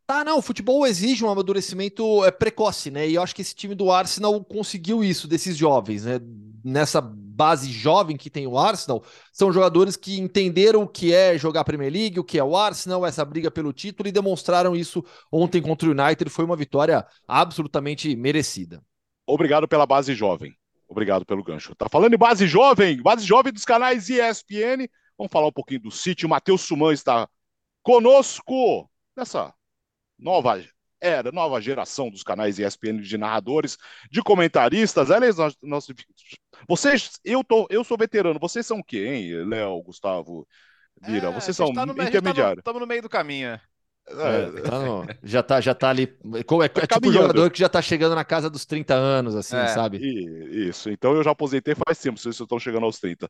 Tá, não, o futebol exige um amadurecimento é, precoce, né? E eu acho que esse time do Arsenal conseguiu isso desses jovens, né? Nessa base jovem que tem o Arsenal, são jogadores que entenderam o que é jogar a Premier League, o que é o Arsenal, essa briga pelo título e demonstraram isso ontem contra o United. Foi uma vitória absolutamente merecida. Obrigado pela base jovem. Obrigado pelo gancho. Tá falando em base jovem, base jovem dos canais ESPN. Vamos falar um pouquinho do City. O Matheus Suman está conosco nessa nova era, nova geração dos canais ESPN de narradores, de comentaristas. Aliás, nós, nós, vocês, eu, tô, eu sou veterano, vocês são o quê, hein, Léo, Gustavo, Vira? É, vocês são tá no, intermediário. Estamos no, no meio do caminho. É. É, tá no, já, tá, já tá ali. É, é, é tipo um jogador que já tá chegando na casa dos 30 anos, assim, é. sabe? Isso, então eu já aposentei faz tempo, se vocês estão chegando aos 30.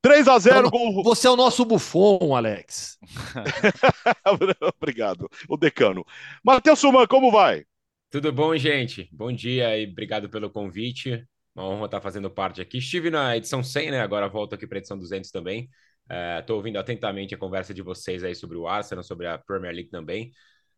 3 a 0 então, gol. Você é o nosso bufão, Alex. Obrigado, o decano. Matheus Suman, como vai? Tudo bom, gente? Bom dia e obrigado pelo convite. Uma honra estar fazendo parte aqui. Estive na edição 100, né? Agora volto aqui para a edição 200 também. Estou uh, ouvindo atentamente a conversa de vocês aí sobre o Arsenal, sobre a Premier League também.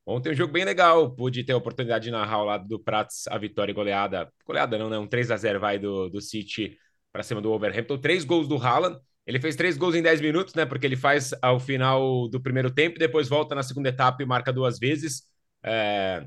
Ontem um jogo bem legal, pude ter a oportunidade de narrar ao lado do Prats a vitória e goleada. Goleada não, né? Um 3 a 0 vai do, do City para cima do Wolverhampton. Três gols do Haaland. Ele fez três gols em 10 minutos, né? Porque ele faz ao final do primeiro tempo, depois volta na segunda etapa e marca duas vezes. É...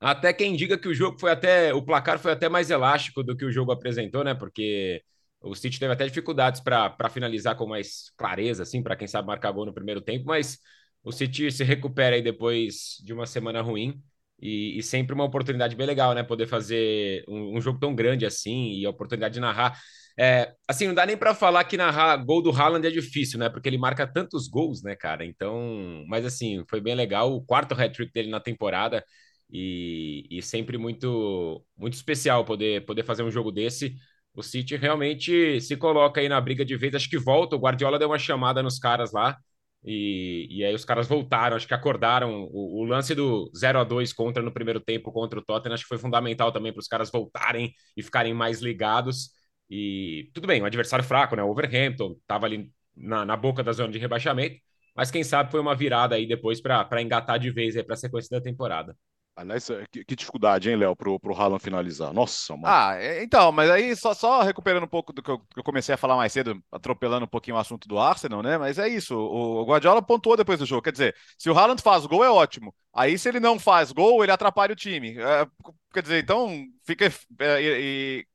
Até quem diga que o jogo foi até. O placar foi até mais elástico do que o jogo apresentou, né? Porque o City teve até dificuldades para finalizar com mais clareza, assim, para quem sabe marcar gol no primeiro tempo, mas o City se recupera aí depois de uma semana ruim e, e sempre uma oportunidade bem legal, né? Poder fazer um, um jogo tão grande assim e a oportunidade de narrar. É, assim, não dá nem para falar que narrar gol do Haaland é difícil, né? Porque ele marca tantos gols, né, cara? Então, mas assim, foi bem legal. O quarto hat-trick dele na temporada e, e sempre muito, muito especial poder, poder fazer um jogo desse o City realmente se coloca aí na briga de vez. Acho que volta. O Guardiola deu uma chamada nos caras lá. E, e aí os caras voltaram, acho que acordaram. O, o lance do 0 a 2 contra no primeiro tempo contra o Tottenham, acho que foi fundamental também para os caras voltarem e ficarem mais ligados. E tudo bem, um adversário fraco, né? O Overhampton estava ali na, na boca da zona de rebaixamento, mas quem sabe foi uma virada aí depois para engatar de vez aí para a sequência da temporada. Aliás, é, que, que, dificuldade, hein, Léo, pro, pro Haaland finalizar. Nossa, mano. Ah, é, então, mas aí só, só recuperando um pouco do que eu, que eu, comecei a falar mais cedo, atropelando um pouquinho o assunto do Arsenal, né? Mas é isso, o, o Guardiola pontuou depois do jogo. Quer dizer, se o Haaland faz gol, é ótimo. Aí, se ele não faz gol, ele atrapalha o time. É, quer dizer, então, fica. É, e,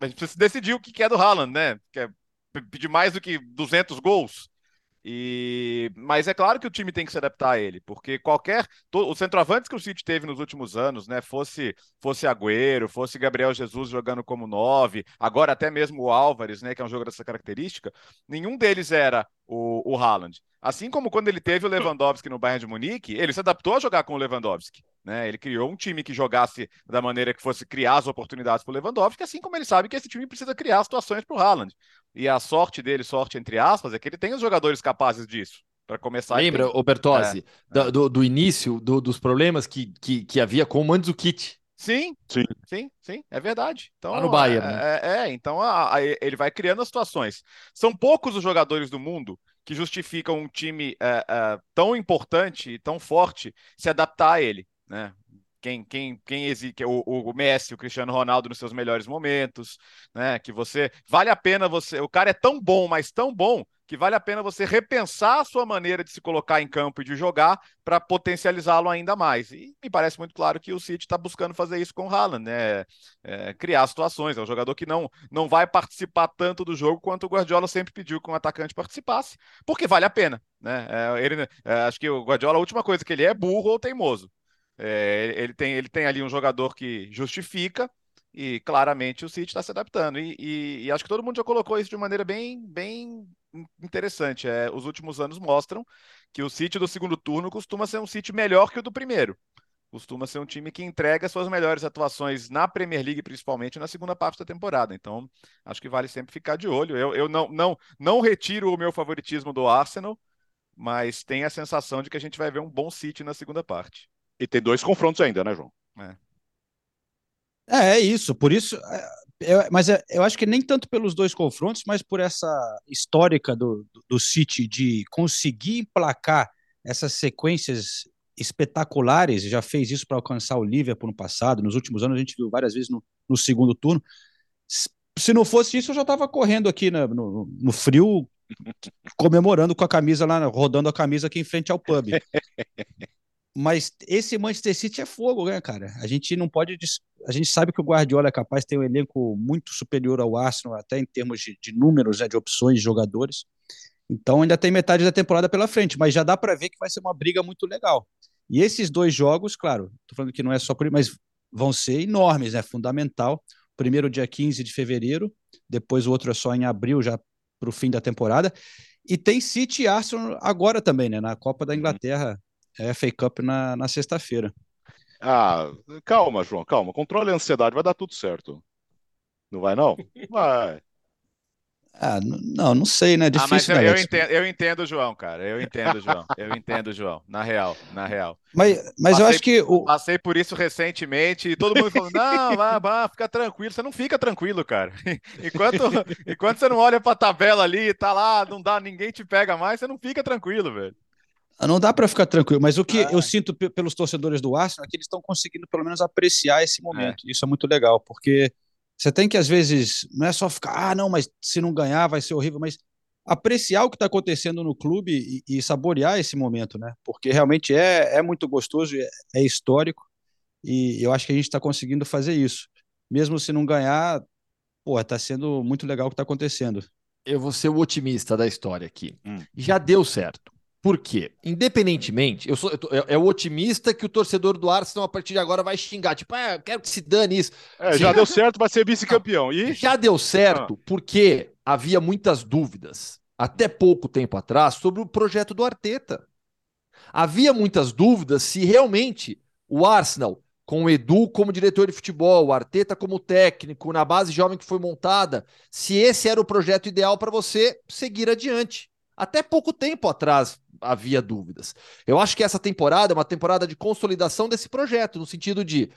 a gente precisa decidir o que é do Haaland, né? Quer pedir mais do que 200 gols? E... Mas é claro que o time tem que se adaptar a ele, porque qualquer. O centroavantes que o City teve nos últimos anos, né? Fosse, fosse Agüero, fosse Gabriel Jesus jogando como nove, agora até mesmo o Álvares, né? Que é um jogo dessa característica, nenhum deles era o, o Haaland. Assim como quando ele teve o Lewandowski no Bayern de Munique, ele se adaptou a jogar com o Lewandowski. Né? Ele criou um time que jogasse da maneira que fosse criar as oportunidades para o Lewandowski, assim como ele sabe que esse time precisa criar situações para o Haaland. E a sorte dele, sorte entre aspas, é que ele tem os jogadores capazes disso. Para começar. Lembra, o Bertozzi, é, do, é. do, do, início do, dos problemas que, que, que havia com o Mandzukic. Sim, sim, sim, sim, é verdade. Então, Lá no Bayern. É, né? é, é, então a, a, ele vai criando as situações. São poucos os jogadores do mundo que justificam um time é, é, tão importante e tão forte se adaptar a ele. Né? Quem, quem, quem existe, o, o Messi, o Cristiano Ronaldo nos seus melhores momentos, né? Que você vale a pena você, o cara é tão bom, mas tão bom que vale a pena você repensar a sua maneira de se colocar em campo e de jogar para potencializá-lo ainda mais. E me parece muito claro que o City está buscando fazer isso com o Haaland, né? É, criar situações. É um jogador que não, não vai participar tanto do jogo quanto o Guardiola sempre pediu que um atacante participasse, porque vale a pena, né? É, ele, é, acho que o Guardiola, a última coisa que ele é burro ou teimoso. É, ele, tem, ele tem ali um jogador que justifica E claramente o City está se adaptando. E, e, e, acho que todo mundo já colocou isso de maneira bem, bem interessante. É, os últimos anos mostram que o City do segundo turno costuma ser um City melhor que o do primeiro. Costuma ser um time que entrega suas melhores atuações na Premier League, principalmente na segunda parte da temporada. Então, acho que vale sempre ficar de olho. Eu, eu não, não, não retiro o meu favoritismo do Arsenal, mas tenho a sensação de que a gente vai ver um bom City na segunda parte. E tem dois confrontos ainda, né, João? É. É, é isso. Por isso, é, é, mas é, eu acho que nem tanto pelos dois confrontos, mas por essa histórica do, do City de conseguir emplacar essas sequências espetaculares, já fez isso para alcançar o Liverpool no passado, nos últimos anos a gente viu várias vezes no, no segundo turno. Se não fosse isso, eu já estava correndo aqui na, no, no, frio, comemorando com a camisa lá, rodando a camisa aqui em frente ao pub. Mas esse Manchester City é fogo, né, cara? A gente não pode. A gente sabe que o Guardiola é capaz de ter um elenco muito superior ao Arsenal, até em termos de, de números, né, de opções de jogadores. Então ainda tem metade da temporada pela frente, mas já dá para ver que vai ser uma briga muito legal. E esses dois jogos, claro, tô falando que não é só por mas vão ser enormes, né? Fundamental. Primeiro dia 15 de fevereiro, depois o outro é só em abril, já para o fim da temporada. E tem City e Arsenal agora também, né? Na Copa da uhum. Inglaterra, FA Cup na, na sexta-feira. Ah, calma, João, calma. Controle a ansiedade, vai dar tudo certo. Não vai, não? Vai. Ah, não, não sei, né? Difícil, ah, mas eu, né, eu, entendo, eu entendo João, cara. Eu entendo, João. Eu entendo, João. Na real, na real. Mas, mas passei, eu acho que. O... Passei por isso recentemente e todo mundo falou: não, vá, vá, fica tranquilo. Você não fica tranquilo, cara. Enquanto, enquanto você não olha pra tabela ali tá lá, não dá, ninguém te pega mais, você não fica tranquilo, velho. Não dá para ficar tranquilo, mas o que eu sinto pelos torcedores do Arsenal é que eles estão conseguindo pelo menos apreciar esse momento. É. Isso é muito legal, porque você tem que às vezes não é só ficar, ah, não, mas se não ganhar vai ser horrível, mas apreciar o que está acontecendo no clube e, e, saborear esse momento, né? Porque realmente é, é muito gostoso, é, é histórico e eu acho que a gente está conseguindo fazer isso. Mesmo se não ganhar, pô, está sendo muito legal o que está acontecendo. Eu vou ser o otimista da história aqui. Hum. Já deu certo. Por quê? Independentemente, eu sou eu tô, é, é, o otimista que o torcedor do Arsenal a partir de agora vai xingar, tipo, ah, eu quero que se dane isso. É, já deu certo, vai ser vice-campeão. E já deu certo ah. porque havia muitas dúvidas até pouco tempo atrás sobre o projeto do Arteta. Havia muitas dúvidas se realmente o Arsenal, com o Edu como diretor de futebol, o Arteta como técnico, na base jovem que foi montada, se esse era o projeto ideal para você seguir adiante. Até pouco tempo atrás havia dúvidas. Eu acho que essa temporada é uma temporada de consolidação desse projeto, no sentido de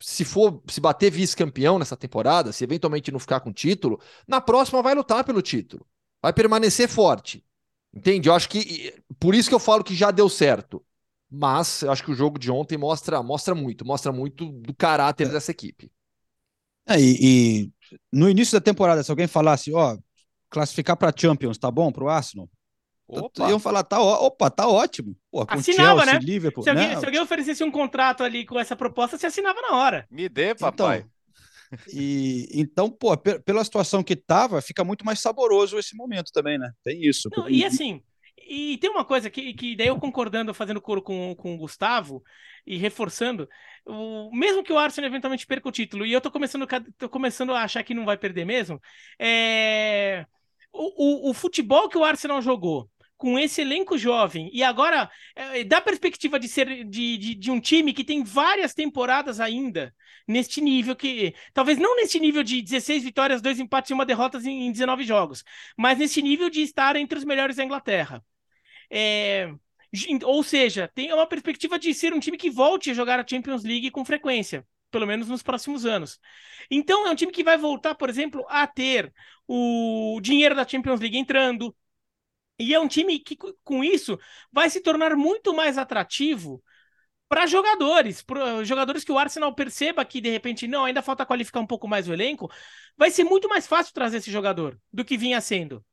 se for se bater vice-campeão nessa temporada, se eventualmente não ficar com título, na próxima vai lutar pelo título. Vai permanecer forte. Entende? Eu acho que por isso que eu falo que já deu certo. Mas eu acho que o jogo de ontem mostra mostra muito, mostra muito do caráter é. dessa equipe. É, e, e, no início da temporada, se alguém falasse, ó, classificar para Champions, tá bom para o Arsenal? Opa. Iam falar, tá, opa, tá ótimo. Pô, assinava, Chelsea, né? Liverpool, se, alguém, né? se alguém oferecesse um contrato ali com essa proposta, você assinava na hora. Me dê, papai. Então, e, então, pô, pela situação que tava, fica muito mais saboroso esse momento também, né? Tem isso. Não, e assim, e tem uma coisa que, que daí eu concordando, fazendo coro com, com o Gustavo e reforçando, o, mesmo que o Arsenal eventualmente perca o título, e eu tô começando, tô começando a achar que não vai perder mesmo, é... o, o, o futebol que o Arsenal jogou com esse elenco jovem e agora é, dá perspectiva de ser de, de, de, um time que tem várias temporadas ainda neste nível que talvez não neste nível de 16 vitórias, dois empates e uma derrota em, em 19 jogos, mas nesse nível de estar entre os melhores da Inglaterra. É, ou seja, tem uma perspectiva de ser um time que volte a jogar a Champions League com frequência pelo menos nos próximos anos. Então é um time que vai voltar, por exemplo, a ter o dinheiro da Champions League entrando, e é um time que, com isso, vai se tornar muito mais atrativo para jogadores, para jogadores que o Arsenal perceba que de repente não, ainda falta qualificar um pouco mais o elenco, vai ser muito mais fácil trazer esse jogador do que vinha sendo.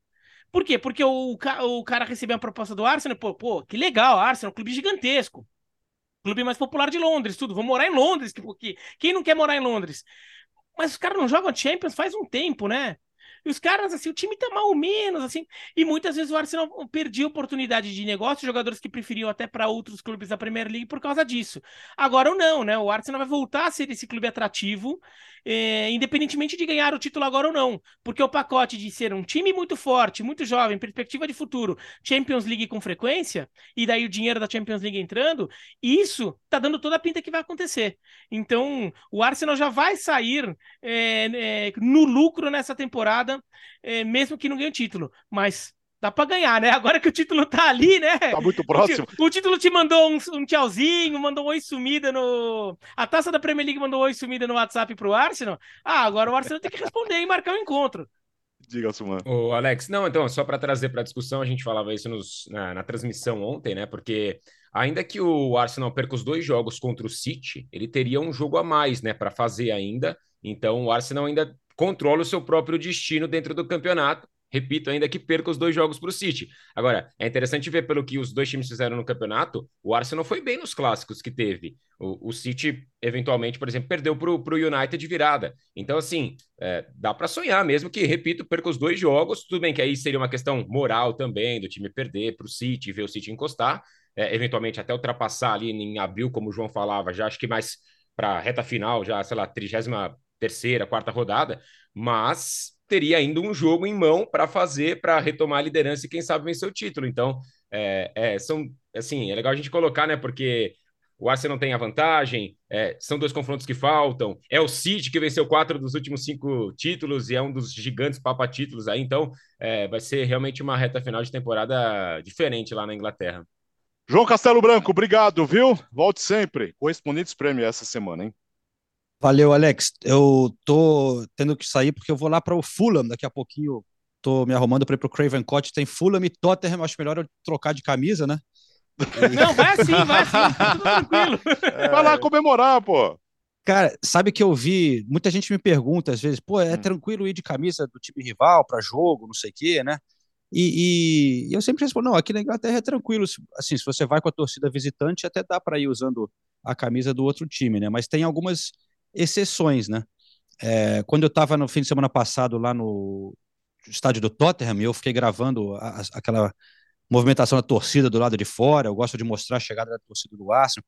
Por quê? Porque o, o cara recebeu a proposta do Arsenal, pô, pô, que legal, Arsenal, clube gigantesco. Clube mais popular de Londres, tudo. Vou morar em Londres, porque quem não quer morar em Londres? Mas os caras não jogam Champions faz um tempo, né? E os caras, assim, o time tá mal ou menos, assim. E muitas vezes o Arsenal perdia oportunidade de negócio, jogadores que preferiam até para outros clubes da Premier League por causa disso. Agora ou não, né? O Arsenal vai voltar a ser esse clube atrativo é, independentemente de ganhar o título agora ou não, porque o pacote de ser um time muito forte, muito jovem, perspectiva de futuro, Champions League com frequência, e daí o dinheiro da Champions League entrando, isso tá dando toda a pinta que vai acontecer. Então, o Arsenal já vai sair é, é, no lucro nessa temporada, é, mesmo que não ganhe o título, mas dá para ganhar, né? Agora que o título tá ali, né? Tá muito próximo. O, o título te mandou um, um, tchauzinho, mandou um oi sumida no. A taça da Premier League mandou um oi sumida no WhatsApp pro Arsenal. Ah, agora o Arsenal tem que responder e marcar um encontro. Diga, Suman. O Alex, não, então, só para trazer para a discussão, a gente falava isso nos, na, na transmissão ontem, né? Porque ainda que o Arsenal perca os dois jogos contra o City, ele teria um jogo a mais, né, para fazer ainda. Então, o Arsenal ainda controla o seu próprio destino dentro do campeonato repito, ainda que perca os dois jogos para o City. Agora, é interessante ver pelo que os dois times fizeram no campeonato, o Arsenal foi bem nos clássicos que teve. O, o City, eventualmente, por exemplo, perdeu para o United de virada. Então, assim, é, dá para sonhar, mesmo que, repito, perca os dois jogos. Tudo bem que aí seria uma questão moral também, do time perder para o City, ver o City encostar, é, eventualmente até ultrapassar ali em abril, como o João falava, já acho que mais para reta final, já, sei lá, 33 terceira, quarta rodada, mas teria ainda um jogo em mão para fazer, para retomar a liderança e quem sabe vencer o título. Então, é, é, são assim, é legal a gente colocar, né? Porque o Arsenal tem a vantagem, é, são dois confrontos que faltam. É o City que venceu quatro dos últimos cinco títulos e é um dos gigantes papa-títulos aí. Então, é, vai ser realmente uma reta final de temporada diferente lá na Inglaterra. João Castelo Branco, obrigado, viu? Volte sempre. Correspondentes prêmio essa semana, hein? Valeu, Alex. Eu tô tendo que sair porque eu vou lá para o Fulham daqui a pouquinho. Tô me arrumando para ir pro Craven Cottage. Tem Fulham e Tottenham. Acho melhor eu trocar de camisa, né? Não, vai assim, vai assim. Tá tudo tranquilo. É... Vai lá comemorar, pô. Cara, sabe que eu vi, muita gente me pergunta às vezes, pô, é hum. tranquilo ir de camisa do time rival para jogo, não sei o quê, né? E, e, e, eu sempre respondo, não, aqui na Inglaterra é tranquilo, assim, se você vai com a torcida visitante, até dá para ir usando a camisa do outro time, né? Mas tem algumas exceções, né? É, quando eu estava no fim de semana passado lá no estádio do Tottenham, eu fiquei gravando a, a, aquela movimentação da torcida do lado de fora, eu gosto de mostrar a chegada da torcida do Arsenal.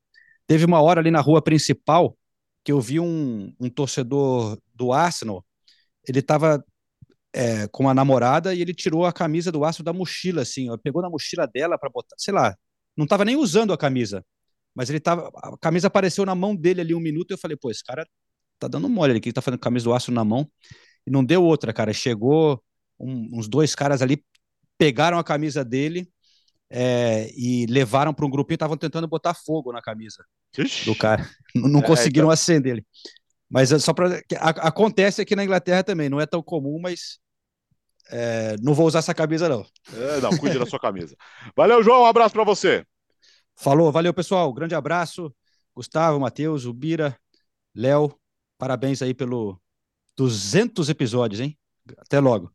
Teve uma hora ali na rua principal que eu vi um, um torcedor do Arsenal, ele estava é, com uma namorada e ele tirou a camisa do Arsenal da mochila, assim, ó, pegou na mochila dela para botar, sei lá, não estava nem usando a camisa, mas ele tava. A camisa apareceu na mão dele ali um minuto e eu falei, pô, esse cara tá dando mole ali, que ele tá fazendo camisa do aço na mão. E não deu outra, cara. Chegou um, uns dois caras ali, pegaram a camisa dele é, e levaram para um grupinho, estavam tentando botar fogo na camisa Ixi. do cara. Não, é, conseguiram então... acender ele. Mas é só para. Acontece aqui na Inglaterra também, não é tão comum, mas é, não vou usar essa camisa, não. É, não, cuide da sua camisa. Valeu, João, um abraço para você. Falou, valeu pessoal, grande abraço. Gustavo, Matheus, Ubira, Léo, parabéns aí pelo 200 episódios, hein? Até logo.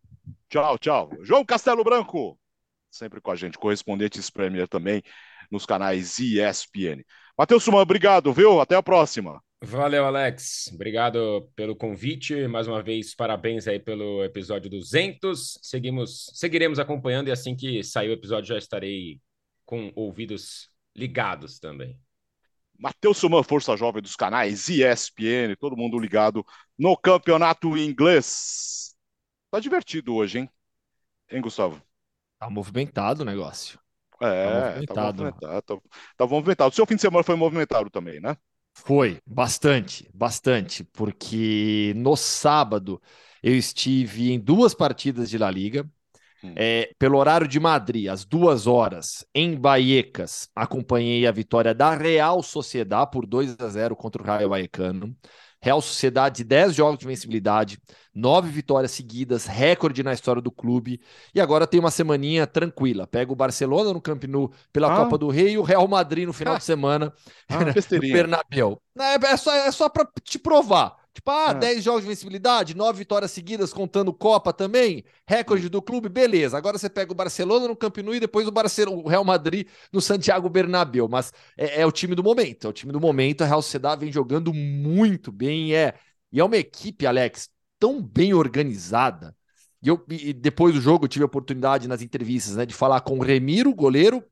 Tchau, tchau. João Castelo Branco, sempre com a gente, correspondentes Premier também nos canais ESPN. Matheus Suman, obrigado, viu? Até a próxima. Valeu, Alex. Obrigado pelo convite. Mais uma vez, parabéns aí pelo episódio 200. Seguimos, seguiremos acompanhando e assim que sair o episódio já estarei com ouvidos ligados também. Matheus Suman, Força Jovem dos canais ESPN, todo mundo ligado no campeonato inglês. Tá divertido hoje, hein? Hein, Gustavo? Tá movimentado o negócio. É, tá movimentado. Tá movimentado, tá, tá movimentado. O seu fim de semana foi movimentado também, né? Foi, bastante, bastante, porque no sábado eu estive em duas partidas de La Liga. Hum. É, pelo horário de Madrid, às duas horas, em Baiecas, acompanhei a vitória da Real Sociedade por 2 a 0 contra o Raio Vallecano. Real Sociedade, 10 jogos de vencibilidade, 9 vitórias seguidas, recorde na história do clube. E agora tem uma semaninha tranquila. Pega o Barcelona no Camp Nou pela ah. Copa do Rei e o Real Madrid no final ah. de semana ah, no Bernabéu. É, é só, é só para te provar. Tipo, ah, é. 10 jogos de vencibilidade, 9 vitórias seguidas, contando Copa também, recorde do clube, beleza. Agora você pega o Barcelona no Camp Nou e depois o, Barcelona, o Real Madrid no Santiago Bernabéu. Mas é, é, o time do momento, é o time do momento. A Real Sociedade vem jogando muito bem. É, e é uma equipe, Alex, tão bem organizada. E, eu, e depois do jogo eu tive a oportunidade nas entrevistas né, de falar com o Remiro, goleiro,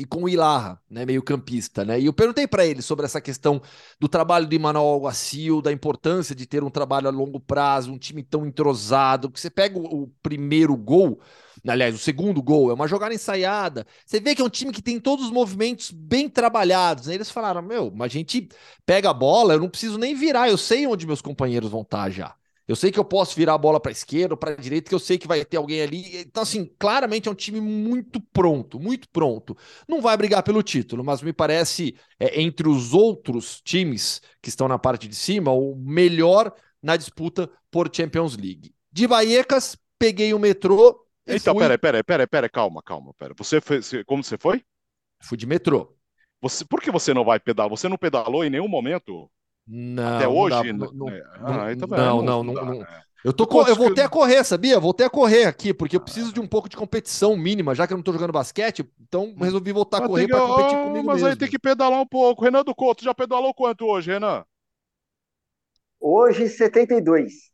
e com o Ilarra, né, meio campista, né? E eu perguntei para ele sobre essa questão do trabalho do Emmanuel Alguacil, da importância de ter um trabalho a longo prazo, um time tão entrosado, que você pega o, o primeiro gol, aliás, o segundo gol é uma jogada ensaiada. Você vê que é um time que tem todos os movimentos bem trabalhados. Né? Eles falaram: "Meu, a gente pega a bola, eu não preciso nem virar, eu sei onde meus companheiros vão estar tá já". Eu sei que eu posso virar a bola para esquerda ou para direita, que eu sei que vai ter alguém ali. Então, assim, claramente é um time muito pronto, muito pronto. Não vai brigar pelo título, mas me parece, é, entre os outros times que estão na parte de cima, o melhor na disputa por Champions League. De Vallecas, peguei o metrô. Então, fui... peraí, peraí, peraí, peraí, calma, calma, pera. Você foi. Como você foi? Fui de metrô. Você, por que você não vai pedalar? Você não pedalou em nenhum momento? Não. Até hoje? Não, não, ah, então não, não, não, não, Eu, tô, eu voltei a correr, sabia? Voltei a correr aqui, porque eu preciso de um pouco de competição mínima, já que eu não tô jogando basquete, então resolvi voltar a correr para competir oh, comigo Mas mesmo. aí tem que pedalar um pouco. Renan do Couto, já pedalou quanto hoje, Renan? Hoje, 72.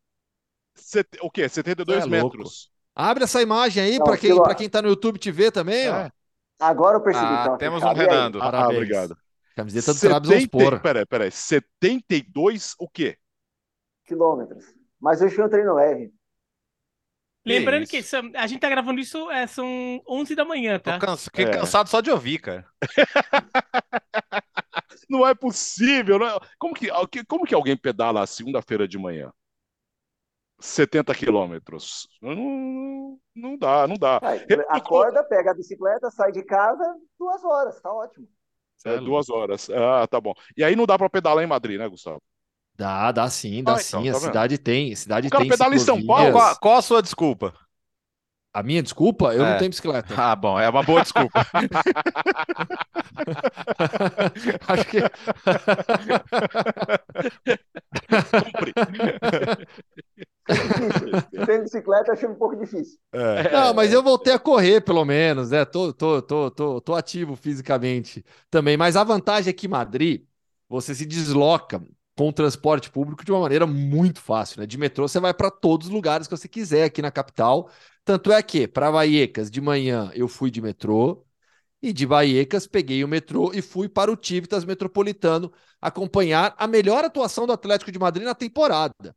Set... O quê? 72 é metros. Louco. Abre essa imagem aí para quem, pra quem tá no YouTube te ver também, é. ó. Agora eu percebi. Ah, então, temos um Renando. Ah, obrigado. Camiseta do 70... Trabzonspor. Peraí, peraí. 72 o quê? Quilômetros. Mas hoje foi um treino leve. Lembrando que, que a gente tá gravando isso, é, são 11 da manhã, tá? Tô canso, é. cansado só de ouvir, cara. não é possível. Não é... Como, que, como que alguém pedala segunda-feira de manhã? 70 quilômetros. Não, não dá, não dá. acorda, pega a bicicleta, sai de casa, duas horas, tá ótimo. É, duas horas. Ah, tá bom. E aí não dá para pedalar em Madrid, né, Gustavo? Dá, dá sim, dá ah, sim. Então, tá a cidade tem. A cidade o cara tem pedala em São Paulo. Qual, qual, a sua desculpa? A minha desculpa? Eu é. não tenho bicicleta. Ah, bom, é uma boa desculpa. Acho que. Cumpre. Sem bicicleta achei um pouco difícil. É. Não, mas eu voltei a correr, pelo menos, né? Tô, tô, tô, tô, tô ativo fisicamente também. Mas a vantagem é que Madrid, você se desloca com o transporte público de uma maneira muito fácil, né? De metrô você vai para todos os lugares que você quiser aqui na capital. Tanto é que, para Vallecas, de manhã eu fui de metrô, e de Vallecas peguei o metrô e fui para o Tivitas Metropolitano acompanhar a melhor atuação do Atlético de Madrid na temporada.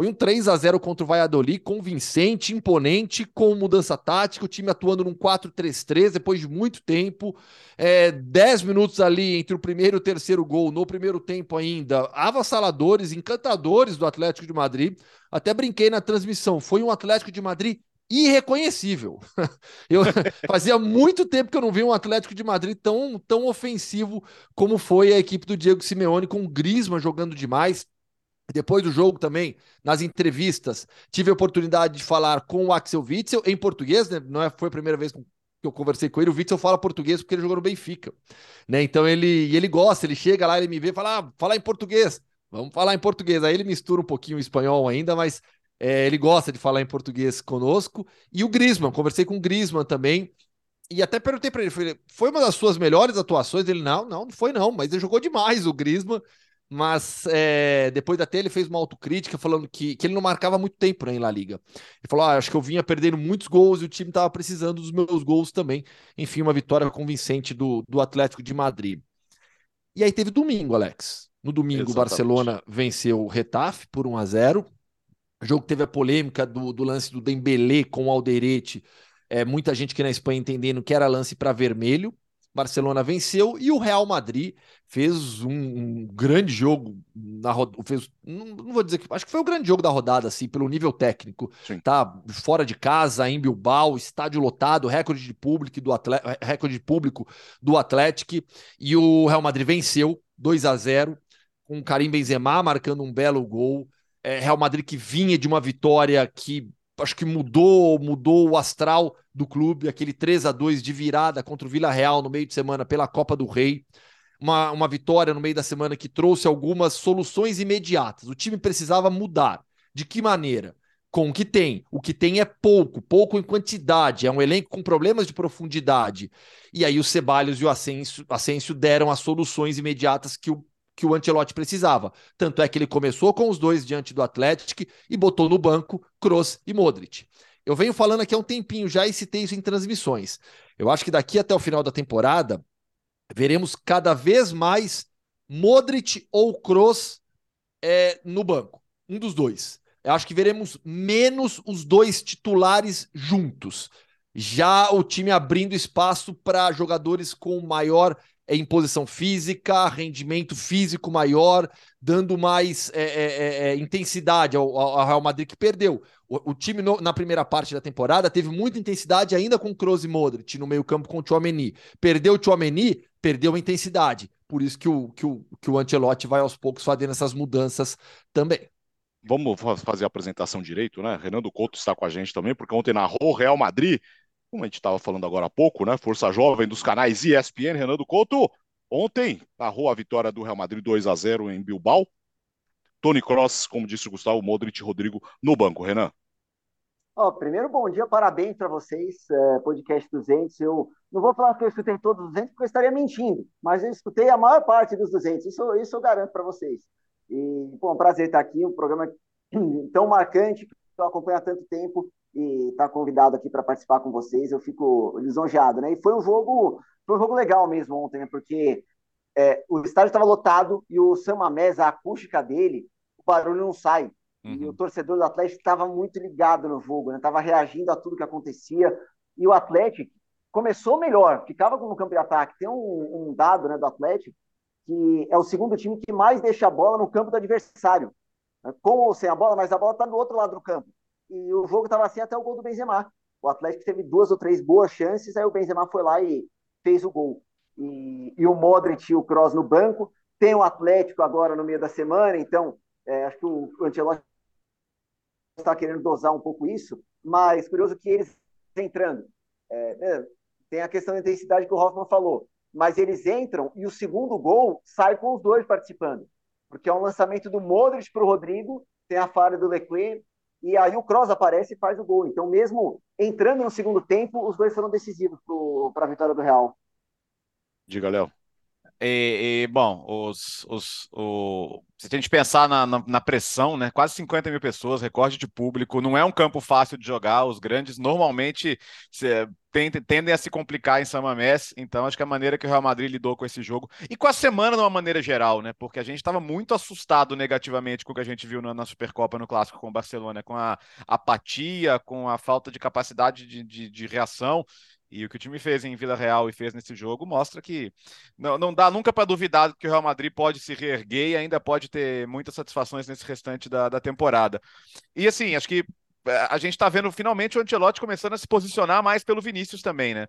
Foi um 3 a 0 contra o Valladolid, convincente, imponente, com mudança tática, o time atuando num 4-3-3 depois de muito tempo. É, 10 minutos ali entre o primeiro e o terceiro gol, no primeiro tempo ainda, avassaladores, encantadores do Atlético de Madrid. Até brinquei na transmissão, foi um Atlético de Madrid irreconhecível. Eu fazia muito tempo que eu não vi um Atlético de Madrid tão, tão ofensivo como foi a equipe do Diego Simeone, com o Griezmann jogando demais. Depois do jogo também, nas entrevistas, tive a oportunidade de falar com o Axel Witzel em português, né? Não é, foi a primeira vez que eu conversei com ele. O Witzel fala português porque ele jogou no Benfica, né? Então ele, ele gosta, ele chega lá, ele me vê e fala, ah, falar em português. Vamos falar em português. Aí ele mistura um pouquinho o espanhol ainda, mas é, ele gosta de falar em português conosco. E o Griezmann, conversei com o Griezmann também. E até perguntei para ele, foi uma das suas melhores atuações? Ele, não, não, não foi não, mas ele jogou demais o Griezmann. Mas é, depois até ele fez uma autocrítica falando que, que ele não marcava muito tempo né, em La Liga. Ele falou: ah, acho que eu vinha perdendo muitos gols e o time estava precisando dos meus gols também. Enfim, uma vitória convincente do, do Atlético de Madrid. E aí teve domingo, Alex. No domingo, o Barcelona venceu o Retafe por 1 a 0 o jogo teve a polêmica do, do lance do Dembélé com o Alderete. É, muita gente aqui na Espanha entendendo que era lance para vermelho. Barcelona venceu e o Real Madrid fez um, um grande jogo na fez não, não, vou dizer que acho que foi o grande jogo da rodada assim pelo nível técnico. Sim. tá fora de casa em Bilbao estádio lotado recorde de público do Atlético recorde de público do Atlético e o Real Madrid venceu 2 a 0 com Karim Benzema marcando um belo gol. É, Real Madrid que vinha de uma vitória que acho que mudou, mudou o astral do clube, aquele 3 a 2 de virada contra o Vila Real no meio de semana pela Copa do Rei. Uma, uma vitória no meio da semana que trouxe algumas soluções imediatas. O time precisava mudar. De que maneira? Com o que tem. O que tem é pouco, pouco em quantidade. É um elenco com problemas de profundidade. E aí o Ceballos e o Asensio, Asensio deram as soluções imediatas que o que o Ancelotti precisava. Tanto é que ele começou com os dois diante do Atlético e botou no banco Kroos e Modric. Eu venho falando aqui há um tempinho já e citei isso em transmissões. Eu acho que daqui até o final da temporada veremos cada vez mais Modric ou Kroos é, no banco. Um dos dois. Eu acho que veremos menos os dois titulares juntos. Já o time abrindo espaço para jogadores com maior é, imposição física, rendimento físico maior, dando mais é, é, é, é intensidade ao, ao, Real Madrid que perdeu. O, o time no, na primeira parte da temporada teve muita intensidade ainda com Kroos e Modric no meio campo com o Chouameni. Perdeu o Chouameni, perdeu a intensidade. Por isso que o, que o, que o Ancelotti vai aos poucos fazendo essas mudanças também. Vamos fazer a apresentação direito, né? Renando Couto está com a gente também, porque ontem narrou o Real Madrid, como a gente estava falando agora há pouco, né? Força Jovem dos canais ESPN, Renando Couto. Ontem narrou a vitória do Real Madrid 2 a 0 em Bilbao. Tony Cross, como disse o Gustavo, Modric e Rodrigo no banco. Renan. Oh, primeiro, bom dia, parabéns para vocês, é, podcast 200. Eu não vou falar que eu escutei todos os 200, porque eu estaria mentindo, mas eu escutei a maior parte dos 200, isso, isso eu garanto para vocês. E, um prazer estar aqui, um programa tão marcante, que eu acompanho há tanto tempo, e estar tá convidado aqui para participar com vocês, eu fico lisonjeado, né? E foi um jogo, foi um jogo legal mesmo ontem, né? Porque é, o estádio estava lotado e o Sam Mamés, a acústica dele, o barulho não sai. Uhum. E o torcedor do Atlético estava muito ligado no jogo, estava né? reagindo a tudo que acontecia. E o Atlético começou melhor, ficava no campo de ataque. Tem um, um, dado né, do Atlético que é o segundo time que mais deixa a bola no campo do adversário. Com ou sem a bola, mas a bola está do outro lado do campo. E o jogo estava assim até o gol do Benzema. O Atlético teve duas ou três boas chances, aí o Benzema foi lá e fez o gol. E, e o Modric e o Kroos no banco. Tem o Atlético agora no meio da semana, então é, acho que o, Ancelotti está querendo dosar um pouco isso, mas curioso que eles entrando. É, é, tem a questão da intensidade que o Hoffman falou, mas eles entram e o segundo gol sai com os dois participando, porque é um lançamento do Modric para o Rodrigo, tem a falha do Leclerc, e aí o Kroos aparece e faz o gol. Então, mesmo entrando no segundo tempo, os dois foram decisivos para a vitória do Real. Diga, Léo. E, e, bom, os, os, o, se a gente pensar na, na, na, pressão, né? Quase 50 mil pessoas, recorde de público, não é um campo fácil de jogar. Os grandes normalmente se, tendem, tendem a se complicar em São Mamés, então acho que a maneira que o Real Madrid lidou com esse jogo, e com a semana de uma maneira geral, né? Porque a gente estava muito assustado negativamente com o que a gente viu na, na Supercopa no Clássico com o Barcelona, com a apatia, com a falta de capacidade de, de, de reação. E o que o time fez em Vila Real e fez nesse jogo mostra que não, não dá nunca para duvidar que o Real Madrid pode se reerguer e ainda pode ter muitas satisfações nesse restante da, da temporada. E assim, acho que eh, a gente está vendo finalmente o Ancelotti começando a se posicionar mais pelo Vinícius também, né?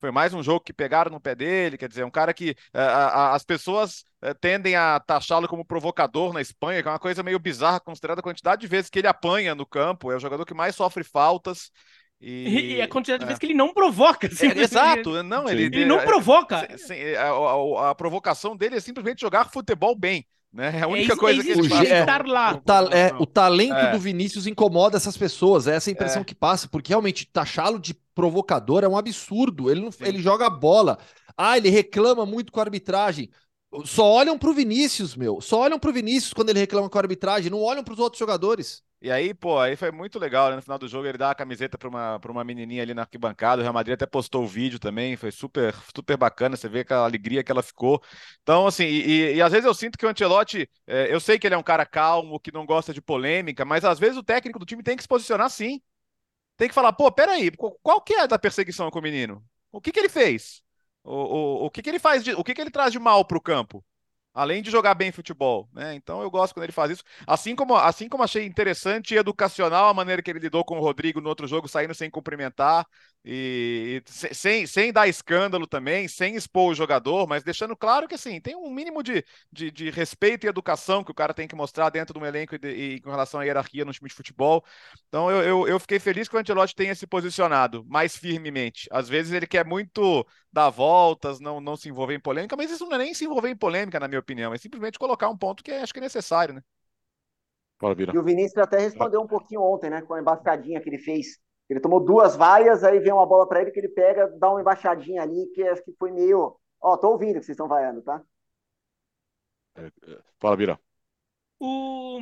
Foi mais um jogo que pegaram no pé dele, quer dizer, um cara que uh, a, as pessoas tendem a taxá-lo como provocador na Espanha, que é uma coisa meio bizarra, considerada a quantidade de vezes que ele apanha no campo, é o jogador que mais sofre faltas. E... e, a quantidade de vezes que ele não provoca. É, exato, não, ele, ele não provoca. A, a, a, provocação dele é simplesmente jogar futebol bem. Né? É a única é, coisa que ele faz. É, estar lá. O, ta é, o talento é. do Vinícius incomoda essas pessoas, é essa impressão é. que passa, porque realmente taxá-lo de provocador é um absurdo. Ele, não, ele joga bola. Ah, ele reclama muito com a arbitragem. Só olham pro Vinícius, meu. Só olham pro Vinícius quando ele reclama com a arbitragem, não olham para os outros jogadores. E aí, pô, aí foi muito legal, né? No final do jogo ele dá a camiseta para uma, pra uma menininha ali na arquibancada. O Real Madrid até postou o vídeo também, foi super, super bacana. Você vê aquela alegria que ela ficou. Então, assim, e, e às vezes eu sinto que o Ancelotti, é, eu sei que ele é um cara calmo, que não gosta de polêmica, mas às vezes o técnico do time tem que se posicionar sim. Tem que falar, pô, peraí, qual que é da perseguição com o menino? O que que ele fez? O, o, o que que ele faz, de, o que que ele traz de mal pro campo? além de jogar bem futebol, né? Então eu gosto quando ele faz isso. Assim como, assim como achei interessante e educacional a maneira que ele lidou com o Rodrigo no outro jogo, saindo sem cumprimentar e, e sem, sem dar escândalo também, sem expor o jogador, mas deixando claro que assim, tem um mínimo de, de, de respeito e educação que o cara tem que mostrar dentro de um elenco e, de, e com relação à hierarquia no time de futebol. Então eu, eu, eu fiquei feliz que o Ancelotti tenha se posicionado mais firmemente. Às vezes ele quer muito dar voltas, não, não se envolver em polêmica, mas isso não é nem se envolver em polêmica, na minha opinião, é simplesmente colocar um ponto que acho que é necessário, né? E o Vinícius até respondeu um pouquinho ontem, né, com a embaixadinha que ele fez. Ele tomou duas vaias, aí vem uma bola para ele que ele pega, dá uma embaixadinha ali, que acho que foi meio. Ó, tô ouvindo que vocês estão vaiando, tá? É, é, fala, Bira. O,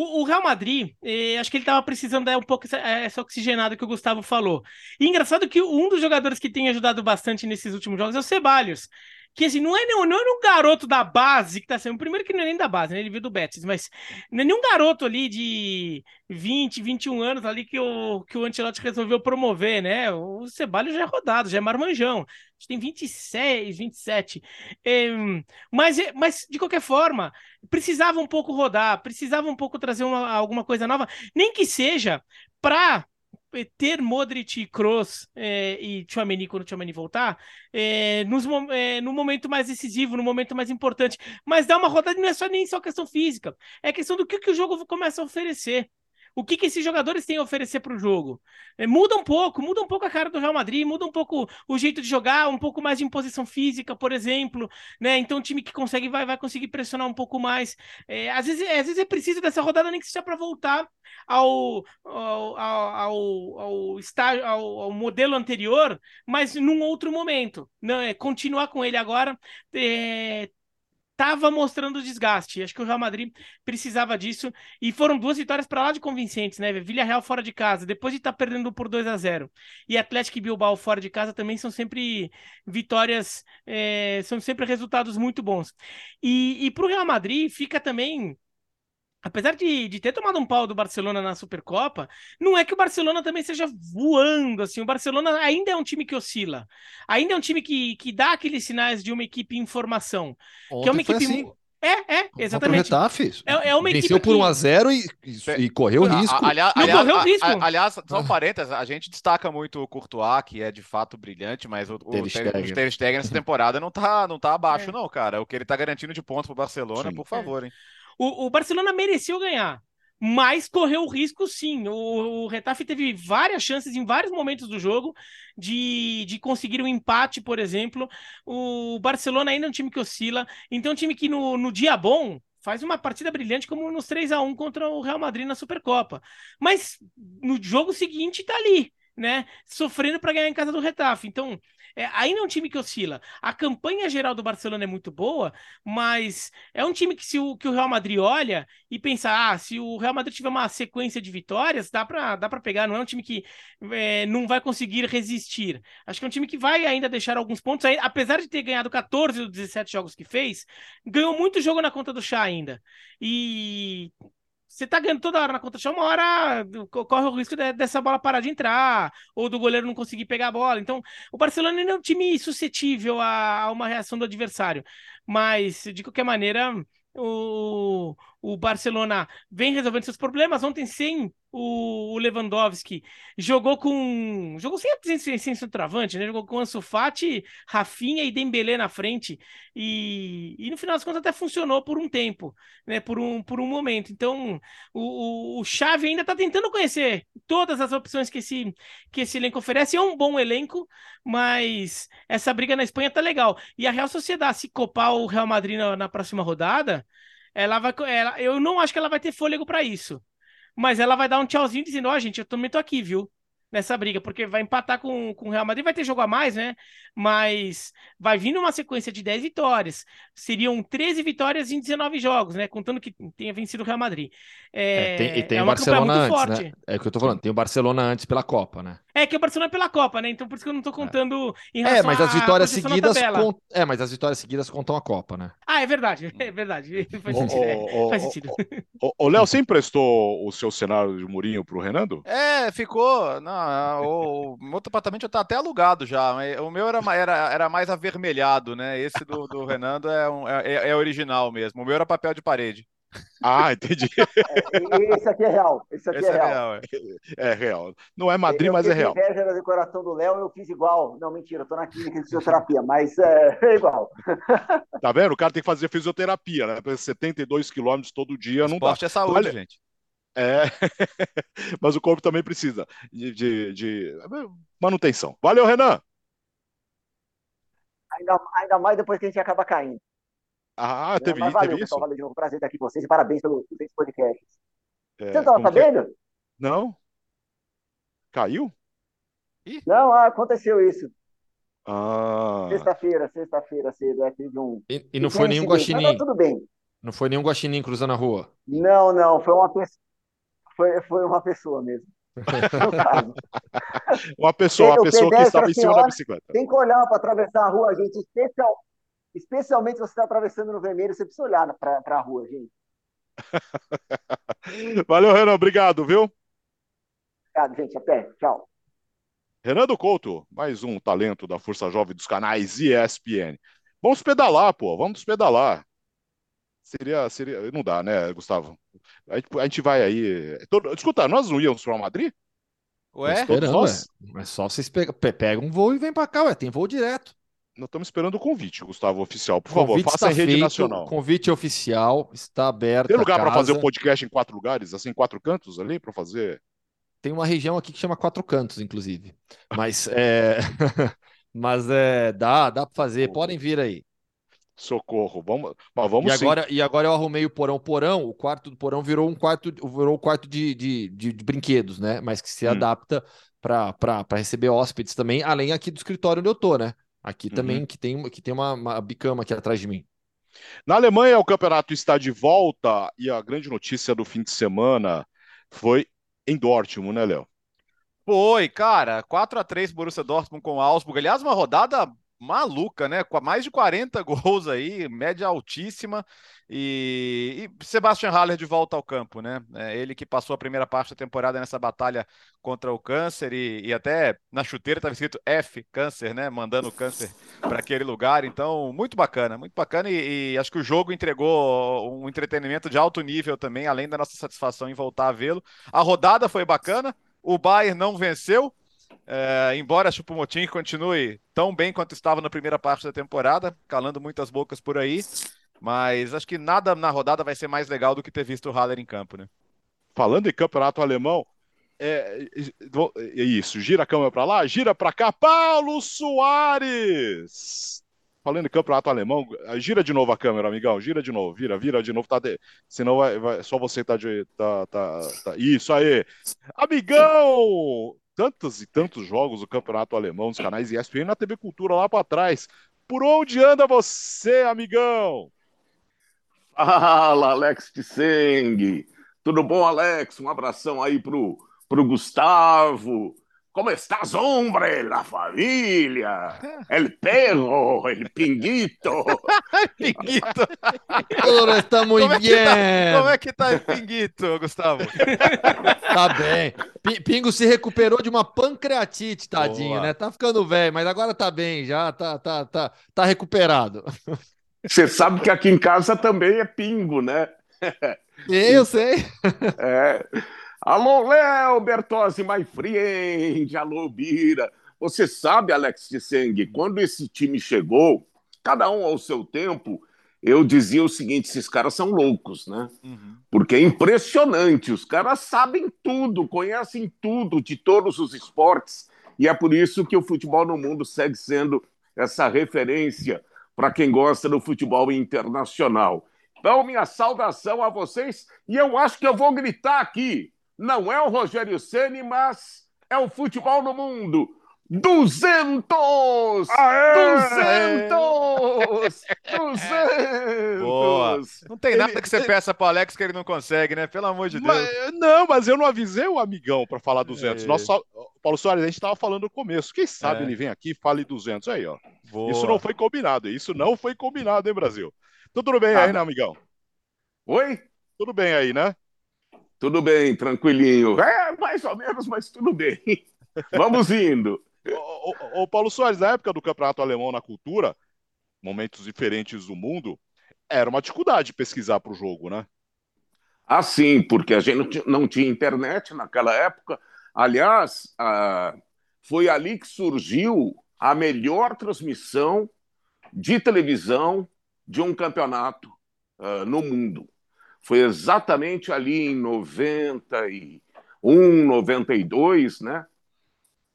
O, o Real Madrid, eh, acho que ele estava precisando dar um pouco essa, essa, oxigenada que o Gustavo falou. E engraçado que um dos jogadores que tem ajudado bastante nesses últimos jogos é o Ceballos que assim, não é, não, não é um garoto da base que tá sendo. Primeiro que não é nem da base, né? Ele veio do Betis, mas não é nenhum garoto ali de 20, 21 anos ali que o, que o Ancelotti resolveu promover, né? O Ceballos já é rodado, já é marmanjão. Acho que tem 26, 27. É, mas, mas, de qualquer forma, precisava um pouco rodar, precisava um pouco trazer uma, alguma coisa nova, nem que seja para ter Modric, Kroos é, e Tchouameni quando o Tchouameni voltar, é, nos, é, no momento mais decisivo, no momento mais importante. Mas dar uma rodada não é só nem só questão física, é questão do que, que o jogo começa a oferecer o que, que esses jogadores têm a oferecer para o jogo. É, muda um pouco, muda um pouco a cara do Real Madrid, muda um pouco o jeito de jogar, um pouco mais de imposição física, por exemplo, né? Então, um time que consegue vai, vai conseguir pressionar um pouco mais. É, às, vezes, às vezes é preciso dessa rodada, nem que seja para voltar ao, ao, ao, ao, estágio, ao, ao, modelo anterior, mas num outro momento. Não, é continuar com ele agora, é, estava mostrando desgaste. Acho que o Real Madrid precisava disso. E foram duas vitórias para lá de convincentes, né? Villarreal fora de casa, depois de estar tá perdendo por 2 a 0 E Atlético e Bilbao fora de casa também são sempre vitórias, é, são sempre resultados muito bons. E, e para o Real Madrid fica também apesar de, de ter tomado um pau do Barcelona na Supercopa, não é que o Barcelona também seja voando, assim, o Barcelona ainda é um time que oscila, ainda é um time que, que dá aqueles sinais de uma equipe em formação, Ontem que é uma equipe... Assim. É, é, exatamente. Retafe, é, é uma Venceu equipe por que... 1x0 e, e, correu risco. Aliás, não aliás, correu risco. A, aliás, só um parênteses, a gente destaca muito o Courtois, que é de fato brilhante, mas o, o Ter Stegen nessa temporada não tá, não tá abaixo, é. não, cara. O que ele tá garantindo de pontos pro Barcelona, Sim. por favor, hein. O, o Barcelona mereceu ganhar, mas correu o risco sim. O, o Retafe teve várias chances em vários momentos do jogo de, de conseguir um empate, por exemplo. O Barcelona ainda é um time que oscila, então é um time que no, no dia bom faz uma partida brilhante como nos 3 a 1 contra o Real Madrid na Supercopa. Mas no jogo seguinte tá ali, né? Sofrendo para ganhar em casa do Retafe. Então, é, ainda é um time que oscila. A campanha geral do Barcelona é muito boa, mas é um time que se o, que o Real Madrid olha e pensa, ah, se o Real Madrid tiver uma sequência de vitórias, dá para dá pegar. Não é um time que é, não vai conseguir resistir. Acho que é um time que vai ainda deixar alguns pontos, apesar de ter ganhado 14 dos 17 jogos que fez, ganhou muito jogo na conta do chá ainda. E você tá ganhando toda hora na conta uma hora corre o risco de, dessa bola parar de entrar, ou do goleiro não conseguir pegar a bola. Então, o Barcelona ainda é um time suscetível a, a uma reação do adversário. Mas, de qualquer maneira, o, o Barcelona vem resolvendo seus problemas. Ontem, sem o Lewandowski, jogou com. Jogou sem, sem, sem centroavante, né? Jogou com Ansu Fati, Rafinha e Dembélé na frente. E, e no final das contas até funcionou por um tempo, né? Por um, por um momento. Então, o, o, o Xavi ainda está tentando conhecer todas as opções que esse, que esse elenco oferece. É um bom elenco, mas essa briga na Espanha tá legal. E a Real Sociedade, se copar o Real Madrid na, na próxima rodada ela vai. Ela, eu não acho que ela vai ter fôlego para isso. Mas ela vai dar um tchauzinho dizendo: Ó, oh, gente, eu também tô aqui, viu? Nessa briga, porque vai empatar com, com o Real Madrid, vai ter jogo a mais, né? Mas vai vir uma sequência de 10 vitórias. Seriam 13 vitórias em 19 jogos, né? Contando que tenha vencido o Real Madrid. É, é tem, e tem é o Barcelona antes, forte. né? É o que eu tô falando, tem o Barcelona antes pela Copa, né? É que o Barcelona é pela Copa, né? Então por isso que eu não tô é. contando é. em relação É, mas as vitórias seguidas cont... É, mas as vitórias seguidas contam a Copa, né? Ah, é verdade, é verdade. Faz sentido. Oh, faz sentido. Ô, Léo, você emprestou o seu cenário de Murinho pro Renando? É, ficou. Não, ah, o, o meu apartamento já tá até alugado já. O meu era, era, era mais avermelhado, né? Esse do, do Renando é, um, é, é, original mesmo. O meu era papel de parede. Ah, entendi. É, esse aqui é real. Esse aqui esse é, é, real. é. é. real. Não é Madrid, eu mas é real. inveja da decoração do Léo, eu fiz igual. Não, mentira, eu tô na clínica de fisioterapia, mas é, é, igual. Tá vendo? O cara tem que fazer fisioterapia, né? 72 quilômetros todo dia não Esporte dá. é saúde, Olha... gente. É, mas o corpo também precisa de, de, de, manutenção. Valeu, Renan! Ainda, ainda mais depois que a gente acaba caindo. Ah, teve, mas valeu, teve pessoal, isso? Valeu de novo, prazer estar aqui com vocês e parabéns pelo, pelo podcast. É, Você não estava sabendo? É? Não. Caiu? Ih. Não, ah, aconteceu isso. Ah. Sexta-feira, sexta-feira cedo, é, teve um... E, e não foi nenhum guaxinim? tudo bem. Não foi nenhum guaxinim cruzando a rua. Não, não, foi uma pessoa. Foi, foi uma pessoa mesmo. Uma pessoa, uma pessoa que estava em assim, cima da bicicleta. Tem que olhar para atravessar a rua, gente. Especial, especialmente se você está atravessando no vermelho, você precisa olhar para a rua, gente. Valeu, Renan. Obrigado, viu? Obrigado, gente. Até. Tchau. Renan do Couto, mais um talento da Força Jovem dos canais ESPN. Vamos pedalar, pô. Vamos pedalar. Seria, seria. Não dá, né, Gustavo? A gente, a gente vai aí. Todo- Escuta, nós não íamos para Madrid? Ué? Esperando, nós? é. É só vocês pegam pega um voo e vem pra cá, ué. Tem voo direto. Nós estamos esperando o convite, Gustavo, oficial. Por favor, faça em rede feito, nacional. Convite oficial, está aberto. Tem a lugar para fazer o casa. podcast em quatro lugares, assim, quatro cantos ali, para fazer? Tem uma região aqui que chama Quatro Cantos, inclusive. Mas é, mas é, dá, dá para fazer. Podem vir aí. Socorro. Vamos, mas vamos E sim. agora, e agora eu arrumei o porão. O porão, o quarto do porão virou um quarto, virou um quarto de, de, de, de brinquedos, né? Mas que se Hum. adapta para receber hóspedes também, além aqui do escritório onde eu tô, né? Aqui também, Uhum. que tem, que tem uma, uma bicama aqui atrás de mim. Na Alemanha, o campeonato está de volta e a grande notícia do fim de semana foi em Dortmund, né, Léo? Foi, cara, 4 a 3 Borussia Dortmund com o Augsburg. Aliás, uma rodada maluca, né? Com mais de 40 gols aí, média altíssima. E, e Sebastian Haller de volta ao campo, né? É ele que passou a primeira parte da temporada nessa batalha contra o câncer e, e até na chuteira estava escrito F, câncer, né? Mandando o câncer para aquele lugar. Então, muito bacana, muito bacana. E, e acho que o jogo entregou um entretenimento de alto nível também, além da nossa satisfação em voltar a vê-lo. A rodada foi bacana. O Bayern não venceu, é, embora Chupomotim continue tão bem quanto estava na primeira parte da temporada, calando muitas bocas por aí. Mas acho que nada na rodada vai ser mais legal do que ter visto o Haller em campo, né? Falando em campeonato alemão, é, é isso, gira a câmera para lá, gira para cá, Paulo Soares! Falando em campeonato alemão, gira de novo a câmera, amigão, gira de novo, vira, vira de novo, tá de... senão vai, vai, só você tá de. Tá, tá, tá... Isso aí! Amigão! Tantos e tantos jogos do campeonato alemão nos canais ESPN na TV Cultura lá para trás. Por onde anda você, amigão? Fala, Alex Tseng. Tudo bom, Alex? Um abração aí pro, pro Gustavo. Como estás, hombre? La família. El perro, el pinguito. pinguito. Ora, está muito como é bem. Que tá, como é que tá o pinguito, Gustavo? Tá bem. P- Pingo se recuperou de uma pancreatite, tadinho, Boa. né? Tá ficando velho, mas agora tá bem, já tá, tá, tá, tá recuperado. Você sabe que aqui em casa também é pingo, né? Eu sei. É. Alô, Léo Bertozzi, my friend. Alô, Bira. Você sabe, Alex Tseng, quando esse time chegou, cada um ao seu tempo, eu dizia o seguinte: esses caras são loucos, né? Uhum. Porque é impressionante, os caras sabem tudo, conhecem tudo de todos os esportes, e é por isso que o futebol no mundo segue sendo essa referência para quem gosta do futebol internacional. Então, minha saudação a vocês, e eu acho que eu vou gritar aqui. Não é o Rogério Ceni, mas é o futebol no mundo. 200! Aê! 200! 200! Boa. Não tem nada que você peça pro Alex que ele não consegue, né? Pelo amor de Deus. Mas- não, mas eu não avisei o amigão para falar 200. É. Nós só- Paulo Soares, a gente estava falando no começo. Quem sabe É. ele vem aqui e fale 200 aí, ó. Boa. Isso não foi combinado. Isso não foi combinado, hein, Brasil? Então, tudo bem Ah. aí, né, amigão? Oi? Tudo bem aí, né? Tudo bem, tranquilinho. É, mais ou menos, mas tudo bem. Vamos indo. Ô, ô, ô, Paulo Soares, na época do Campeonato Alemão na Cultura, momentos diferentes do mundo, era uma dificuldade pesquisar para o jogo, né? Ah, sim, porque a gente não tinha, não tinha internet naquela época. Aliás, ah, foi ali que surgiu a melhor transmissão de televisão de um campeonato ah, no mundo. Foi exatamente ali em 91, 92, né?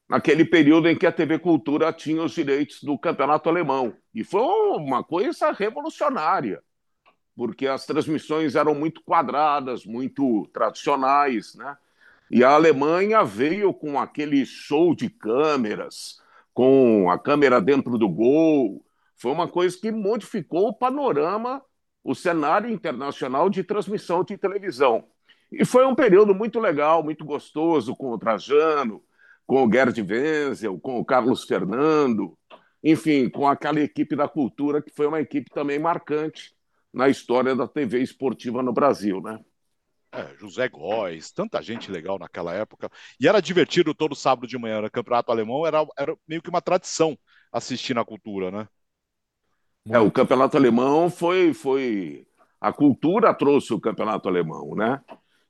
Naquele período em que a TV Cultura tinha os direitos do campeonato alemão. E foi uma coisa revolucionária porque as transmissões eram muito quadradas, muito tradicionais, né? E a Alemanha veio com aquele show de câmeras, com a câmera dentro do gol. Foi uma coisa que modificou o panorama o cenário internacional de transmissão de televisão. E foi um período muito legal, muito gostoso, com o Trajano, com o Gerd Wenzel, com o Carlos Fernando, enfim, com aquela equipe da cultura, que foi uma equipe também marcante na história da TV esportiva no Brasil, né? É, José Góes, tanta gente legal naquela época. E era divertido todo sábado de manhã, no Campeonato Alemão, era, era meio que uma tradição assistir na cultura, né? É, o Campeonato Alemão foi, foi. A cultura trouxe o Campeonato Alemão, né?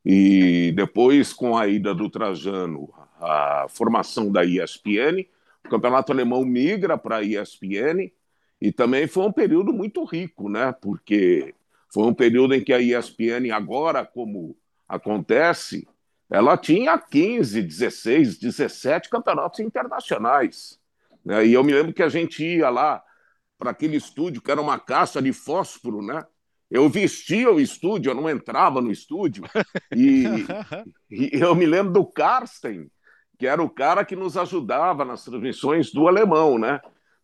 E depois, com a ida do Trajano, a formação da ESPN, o Campeonato Alemão migra para a ESPN, e também foi um período muito rico, né? Porque foi um período em que a ESPN, agora como acontece, ela tinha 15, 16, 17 campeonatos internacionais. Né? E eu me lembro que a gente ia lá para aquele estúdio que era uma caixa de fósforo, né? Eu vestia o estúdio, eu não entrava no estúdio. E, e eu me lembro do Karsten, que era o cara que nos ajudava nas transmissões do alemão, né?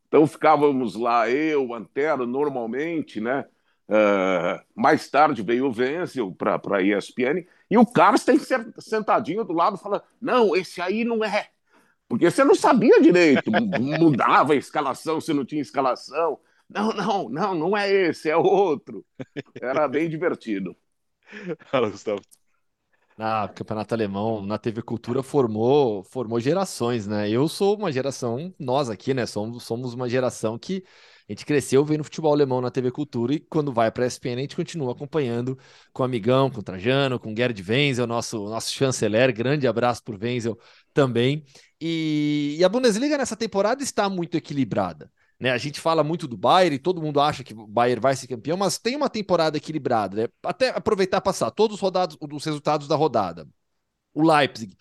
Então ficávamos lá, eu, Antero, normalmente, né? Uh, mais tarde veio o Wenzel para a ESPN e o Carlos sentadinho do lado fala: Não, esse aí não é. Porque você não sabia direito, mudava a escalação, se não tinha escalação. Não, não, não, não é esse, é outro. Era bem divertido. Fala, Gustavo. Na Campeonato Alemão, na TV Cultura, formou, formou gerações, né? Eu sou uma geração, nós aqui, né? Somos, somos uma geração que a gente cresceu vendo futebol alemão na TV Cultura e quando vai para a ESPN a gente continua acompanhando com o Amigão, com o Trajano, com o Gerd Wenzel, nosso, nosso chanceler. Grande abraço por Wenzel também. E, e a Bundesliga nessa temporada está muito equilibrada. Né? A gente fala muito do Bayern e todo mundo acha que o Bayern vai ser campeão, mas tem uma temporada equilibrada. Né? Até aproveitar passar todos os, rodados, os resultados da rodada. O Leipzig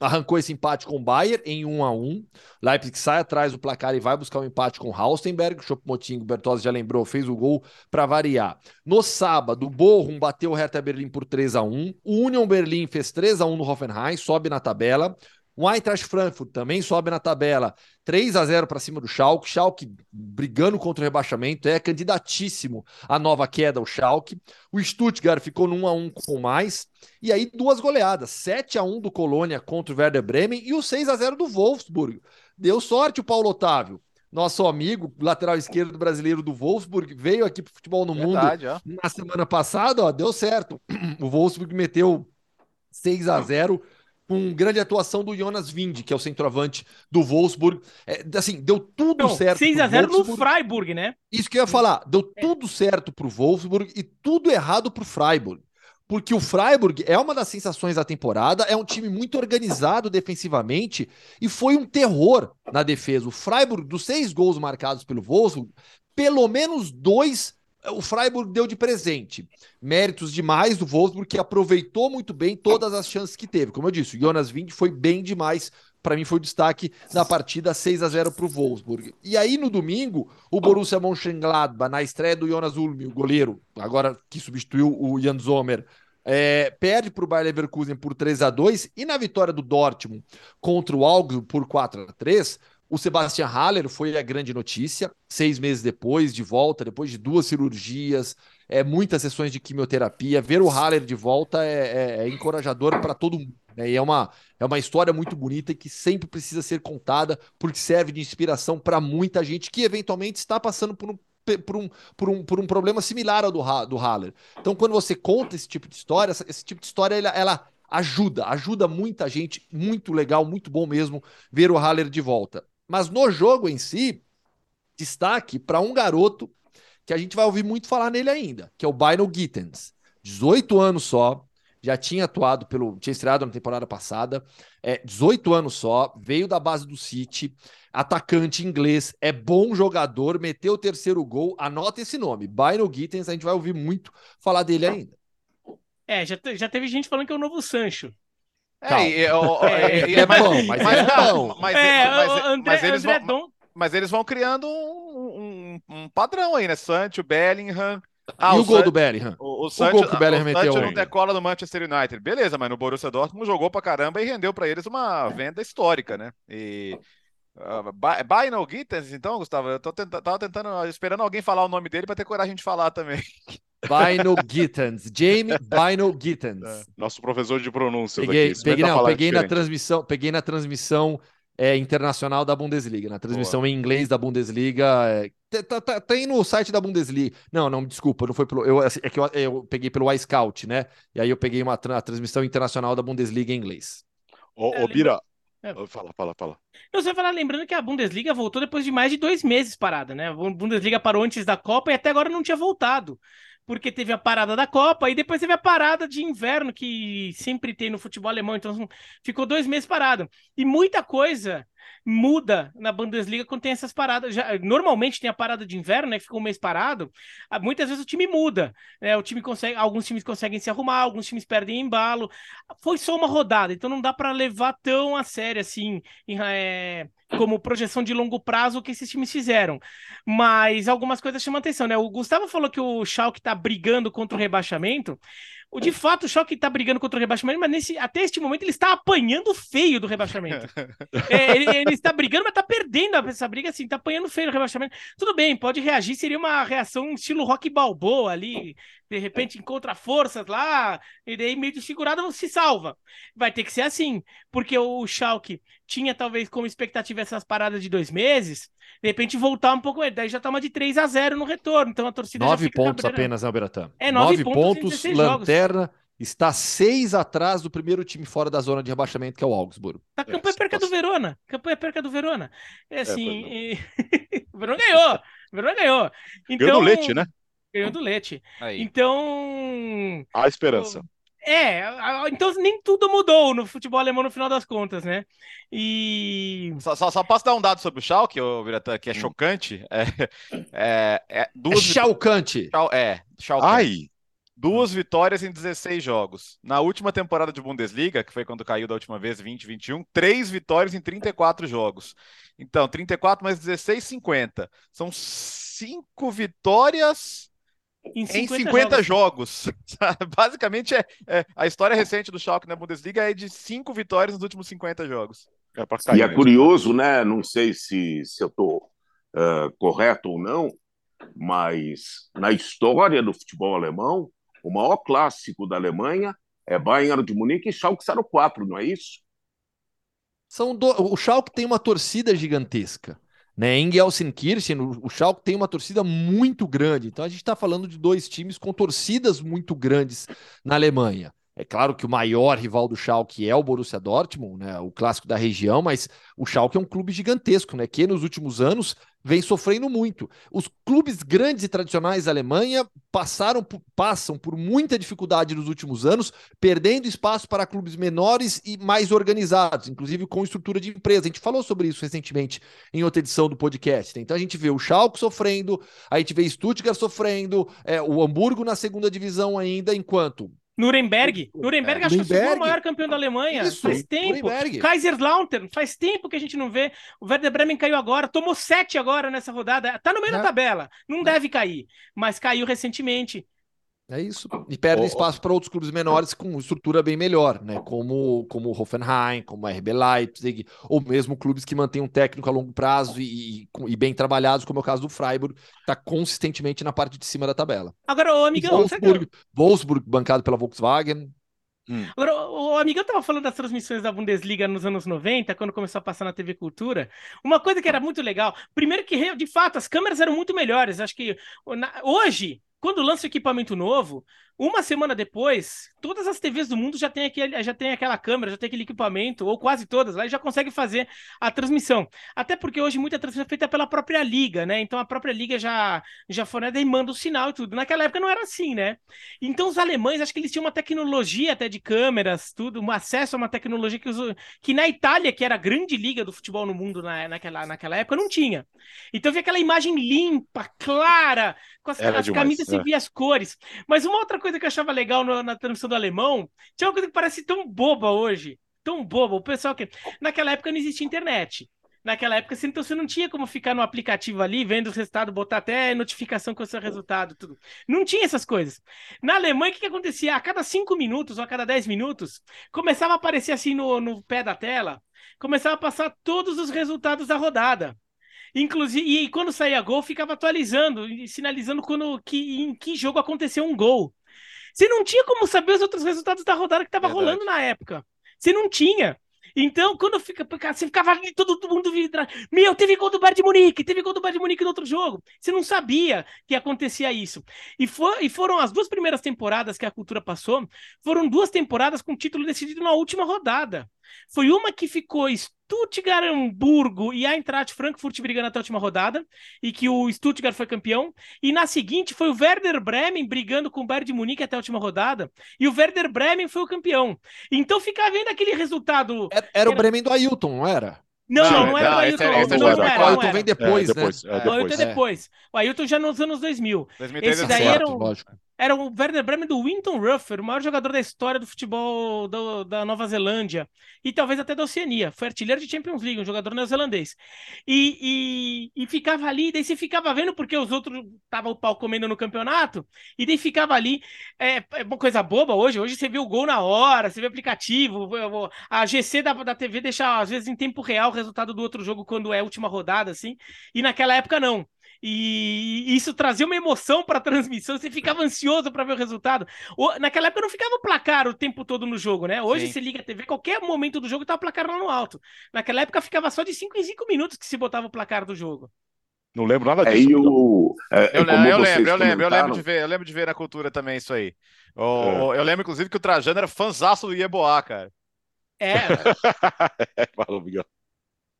arrancou esse empate com o Bayern em 1 a 1 Leipzig sai atrás do placar e vai buscar um empate com o Haustenberg. O Choupo-Moting, o Bertozzi já lembrou, fez o gol para variar. No sábado, o Bochum bateu o Hertha Berlim por 3 a 1 O Union Berlim fez 3 a 1 no Hoffenheim, sobe na tabela. O Eintracht Frankfurt também sobe na tabela 3 a 0 para cima do Schalke. Schalke brigando contra o rebaixamento, é candidatíssimo à nova queda o Schalke. O Stuttgart ficou no 1 a 1 com mais. E aí duas goleadas, 7 a 1 do Colônia contra o Werder Bremen e o 6 a 0 do Wolfsburg. Deu sorte o Paulo Otávio. Nosso amigo, lateral esquerdo brasileiro do Wolfsburg, veio aqui para o futebol no Verdade, mundo ó. na semana passada, ó, deu certo. O Wolfsburg meteu 6 a 0 com grande atuação do Jonas Wind, que é o centroavante do Wolfsburg. É, assim, deu tudo Não, certo. 6 a 0 no Freiburg, né? Isso que eu ia falar. Deu é. tudo certo pro Wolfsburg e tudo errado pro Freiburg. Porque o Freiburg é uma das sensações da temporada, é um time muito organizado defensivamente e foi um terror na defesa. O Freiburg, dos seis gols marcados pelo Wolfsburg, pelo menos dois o Freiburg deu de presente. Méritos demais do Wolfsburg, que aproveitou muito bem todas as chances que teve. Como eu disse, o Jonas Wind foi bem demais. Para mim foi o destaque da partida 6 a 0 para o Wolfsburg. E aí no domingo, o Borussia Mönchengladbach, na estreia do Jonas Ulm, o goleiro, agora que substituiu o Jan Zomer, é, perde para o Bayer Leverkusen por 3 a 2 e na vitória do Dortmund contra o Augsburg por 4 a 3 o Sebastian Haller foi a grande notícia, seis meses depois, de volta, depois de duas cirurgias, é, muitas sessões de quimioterapia. Ver o Haller de volta é, é, é encorajador para todo mundo. Né? E é uma, é uma história muito bonita e que sempre precisa ser contada, porque serve de inspiração para muita gente que eventualmente está passando por um, por um, por um, por um problema similar ao do, do Haller. Então, quando você conta esse tipo de história, esse tipo de história ela, ela ajuda, ajuda muita gente, muito legal, muito bom mesmo ver o Haller de volta. Mas no jogo em si, destaque para um garoto que a gente vai ouvir muito falar nele ainda, que é o Bino Gittens. 18 anos só, já tinha atuado pelo. tinha estreado na temporada passada, é, 18 anos só, veio da base do City, atacante inglês, é bom jogador, meteu o terceiro gol. Anota esse nome, Bino Gittens, a gente vai ouvir muito falar dele ainda. É, já, já teve gente falando que é o novo Sancho. É, é, bom, mas, mas, é bom. Mas, é, mas, André, mas eles André vão, mas eles vão criando um, um, um padrão aí, né? Sancho, Bellingham. Ah, e o, o gol do Bellingham? O, o, Sancho, o gol que o Bellingham o meteu. não decola no Manchester United. Beleza, mas no Borussia Dortmund jogou pra caramba e rendeu pra eles uma venda histórica, né? E... Uh, Buy no Gittens, então, Gustavo, eu tô tentando, tava tentando, esperando alguém falar o nome dele para ter coragem de falar também. Bino Gittens. Jamie Bino Gittens. É, nosso professor de pronúncia Peguei, daqui. peguei, não, peguei na transmissão, peguei na transmissão é, internacional da Bundesliga, na transmissão em inglês da Bundesliga. é, tá- tá- tá- tem no site da Bundesliga. Não, não, desculpa, não foi pelo. Eu, assim, é que eu, eu peguei pelo iScout, né? E aí eu peguei uma a transmissão internacional da Bundesliga em inglês. Ô, É, ô, Bira, É. fala, fala, fala. Não, você vai falar, lembrando que a Bundesliga voltou depois de mais de dois meses parada, né? A Bundesliga parou antes da Copa e até agora não tinha voltado. Porque teve a parada da Copa e depois teve a parada de inverno que sempre tem no futebol alemão, então ficou dois meses parado. E muita coisa muda na Bundesliga quando tem essas paradas. Já, normalmente tem a parada de inverno, né? Que fica um mês parado. Ah, Muitas vezes o time muda, né? O time consegue, alguns times conseguem se arrumar, alguns times perdem embalo. Foi só uma rodada, então não dá para levar tão a sério assim, é, como projeção de longo prazo o que esses times fizeram. Mas algumas coisas chamam atenção, né? O Gustavo falou que o Schalke tá brigando contra o rebaixamento. O, de fato, o Schalke tá brigando contra o rebaixamento, mas nesse, até este momento ele está apanhando feio do rebaixamento. É, ele, ele está brigando, mas tá perdendo essa briga, assim, tá apanhando feio do rebaixamento. Tudo bem, pode reagir, seria uma reação estilo rock balboa ali, de repente encontra forças lá, e daí meio desfigurado se salva. Vai ter que ser assim, porque o Schalke tinha talvez como expectativa essas paradas de dois meses, de repente voltar um pouco, daí já toma de 3 a 0 no retorno, então a torcida já Nove fica pontos cabreira. apenas, né, Beratã? É, nove pontos em pontos, 16 jogos. lanterna. Está seis atrás do primeiro time fora da zona de rebaixamento, que é o Augsburgo. A campanha É, perca do Verona. Campanha perca do Verona. É assim. e- o Verona ganhou. O Verona ganhou. Então, Ganhou do Leite, né? Ganhou do Leite. Aí. Então. Há esperança. É, a- a- então nem tudo mudou no futebol alemão no final das contas, né? E. Só, só, só posso dar um dado sobre o Schalke, ô, que é chocante. É, é, é É duas vi- Chalcante. Schal- é, Schalke. Ai, Duas vitórias em 16 jogos. Na última temporada de Bundesliga, que foi quando caiu da última vez, 2021, três vitórias em 34 jogos. Então, 34 mais 16, 50. São cinco vitórias Em em 50, 50 jogos. jogos. Basicamente, é, é- a história recente do Schalke na Bundesliga é de cinco vitórias nos últimos 50 jogos. é E é mesmo. curioso, né? Não sei se, se eu estou correto ou não, mas na história do futebol alemão, o maior clássico da Alemanha é Bayern de Munique e Schalke 04, não é isso? São do... O Schalke tem uma torcida gigantesca. Né? Em Gelsenkirchen, o o Schalke tem uma torcida muito grande. Então a gente está falando de dois times com torcidas muito grandes na Alemanha. É claro que o maior rival do Schalke é o Borussia Dortmund, né? o clássico da região, mas o Schalke é um clube gigantesco, né? que nos últimos anos vem sofrendo muito. Os clubes grandes e tradicionais da Alemanha passaram por- passam por muita dificuldade nos últimos anos, perdendo espaço para clubes menores e mais organizados, inclusive com estrutura de empresa. A gente falou sobre isso recentemente em outra edição do podcast. né? Então a gente vê o Schalke sofrendo, a gente vê Stuttgart sofrendo, é, o Hamburgo na segunda divisão ainda, enquanto Nuremberg. Nuremberg acho que é o Nuremberg. maior campeão da Alemanha. Isso, faz tempo. Nuremberg. Kaiserslautern, faz tempo que a gente não vê. O Werder Bremen caiu agora, tomou sete agora nessa rodada. Tá no meio É. da tabela. Não deve cair, mas caiu recentemente. É isso. E perde Ô, ô. espaço para outros clubes menores com estrutura bem melhor, né? Como, como o Hoffenheim, como a RB Leipzig, ou mesmo clubes que mantêm um técnico a longo prazo e, e, e bem trabalhados, como é o caso do Freiburg, que está consistentemente na parte de cima da tabela. Agora, ô amigão, que eu- Wolfsburg, Wolfsburg, bancado pela Volkswagen. Agora, o, o amigão tava falando das transmissões da Bundesliga nos anos 90, quando começou a passar na TV Cultura. Uma coisa que era muito legal, primeiro que, de fato, as câmeras eram muito melhores. Acho que o- na- hoje, quando lança o equipamento novo, uma semana depois, todas as TVs do mundo já tem, aquele, já tem aquela câmera, já tem aquele equipamento, ou quase todas lá, e já consegue fazer a transmissão. Até porque hoje muita transmissão é feita pela própria liga, né? Então a própria liga já, já fornece e manda o sinal e tudo. Naquela época não era assim, né? Então os alemães, acho que eles tinham uma tecnologia até de câmeras, tudo, um acesso a uma tecnologia que, os, que na Itália, que era a grande liga do futebol no mundo na, naquela, naquela época, não tinha. Então via aquela imagem limpa, clara, com as, as demais, camisas é. você via as cores. Mas uma outra coisa que eu achava legal no- na transmissão do alemão, tinha uma coisa que parece tão boba hoje, tão boba. O pessoal que. Naquela época não existia internet. Naquela época, então você não tinha como ficar no aplicativo ali, vendo os resultados, botar até notificação com o seu resultado, tudo. Não tinha essas coisas. Na Alemanha, o que, que acontecia? A cada cinco minutos ou a cada dez minutos, começava a aparecer assim no, no pé da tela, começava a passar todos os resultados da rodada. Inclusive, e quando saía gol, ficava atualizando, sinalizando quando que, em que jogo aconteceu um gol. Você não tinha como saber os outros resultados da rodada que estava rolando na época. Você não tinha. Então, quando fica, você ficava ali, todo, mundo vidra. Meu, teve gol do Bayern de Munique, teve gol do Bayern de Munique no outro jogo. Você não sabia que acontecia isso. E, for, e foram as duas primeiras temporadas que a cultura passou, foram duas temporadas com título decidido na última rodada. Foi uma que ficou Stuttgart, Hamburgo e Eintracht Frankfurt brigando até a última rodada, e que o Stuttgart foi campeão. E na seguinte foi o Werder Bremen brigando com o Bayern de Munique até a última rodada, e o Werder Bremen foi o campeão. Então ficava vendo aquele resultado. Era, era o Bremen do Ailton, não era? Não, não, não, era o Ailton. esse é- esse é não, não, o era, O não Ailton vem depois, É, depois, né? é, O Ailton é depois. depois. O Ailton já nos anos 2000. 2003 Esse daí certo. era o- lógico. Era o Werder Bremen do Winton Ruffer, o maior jogador da história do futebol do- da Nova Zelândia e talvez até da Oceania. Foi artilheiro de Champions League, um jogador neozelandês. E, e, e ficava ali, daí você ficava vendo porque os outros estavam o pau comendo no campeonato, e daí ficava ali. É, é uma coisa boba hoje. Hoje você vê o gol na hora, você vê o aplicativo, a GC da, da TV deixa, às vezes, em tempo real o resultado do outro jogo quando é a última rodada, assim. E naquela época não. E isso trazia uma emoção para a transmissão, você ficava ansioso para ver o resultado. O- Naquela época não ficava o placar o tempo todo no jogo, né? Hoje Sim. você liga a TV, qualquer momento do jogo tá o placar lá no alto. Naquela época ficava só de 5 em 5 minutos que se botava o placar do jogo. Não lembro nada É, disso. e Miguel. o, é, Eu, é como eu vocês lembro, eu lembro, eu lembro de ver, eu lembro de ver na cultura também isso aí. O- o- Eu lembro, inclusive, que o Trajano era fãzaço do Ieboá, cara. É, Fala, Miguel.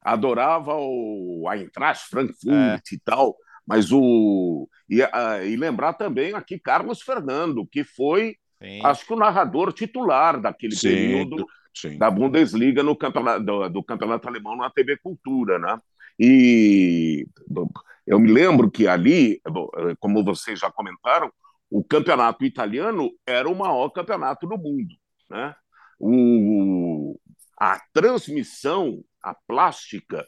adorava o Eintracht Frankfurt e tal, mas o e, ah, e lembrar também aqui Carlos Fernando, que foi, Sim. acho que o narrador titular daquele Sim, período Sim. da Bundesliga no campeonato do, do campeonato alemão na TV Cultura, né? E eu me lembro que ali, eh, como vocês já comentaram, o campeonato italiano era o maior campeonato do mundo, né? O, a transmissão, a plástica,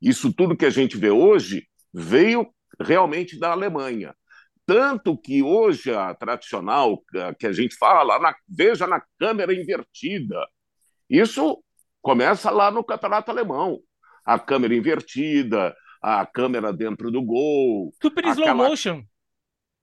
isso tudo que a gente vê hoje veio realmente da Alemanha. Tanto que hoje a tradicional a- que a gente fala, na, veja na câmera invertida, isso começa lá no campeonato alemão. A câmera invertida, a câmera dentro do gol, super slow Aquela- motion.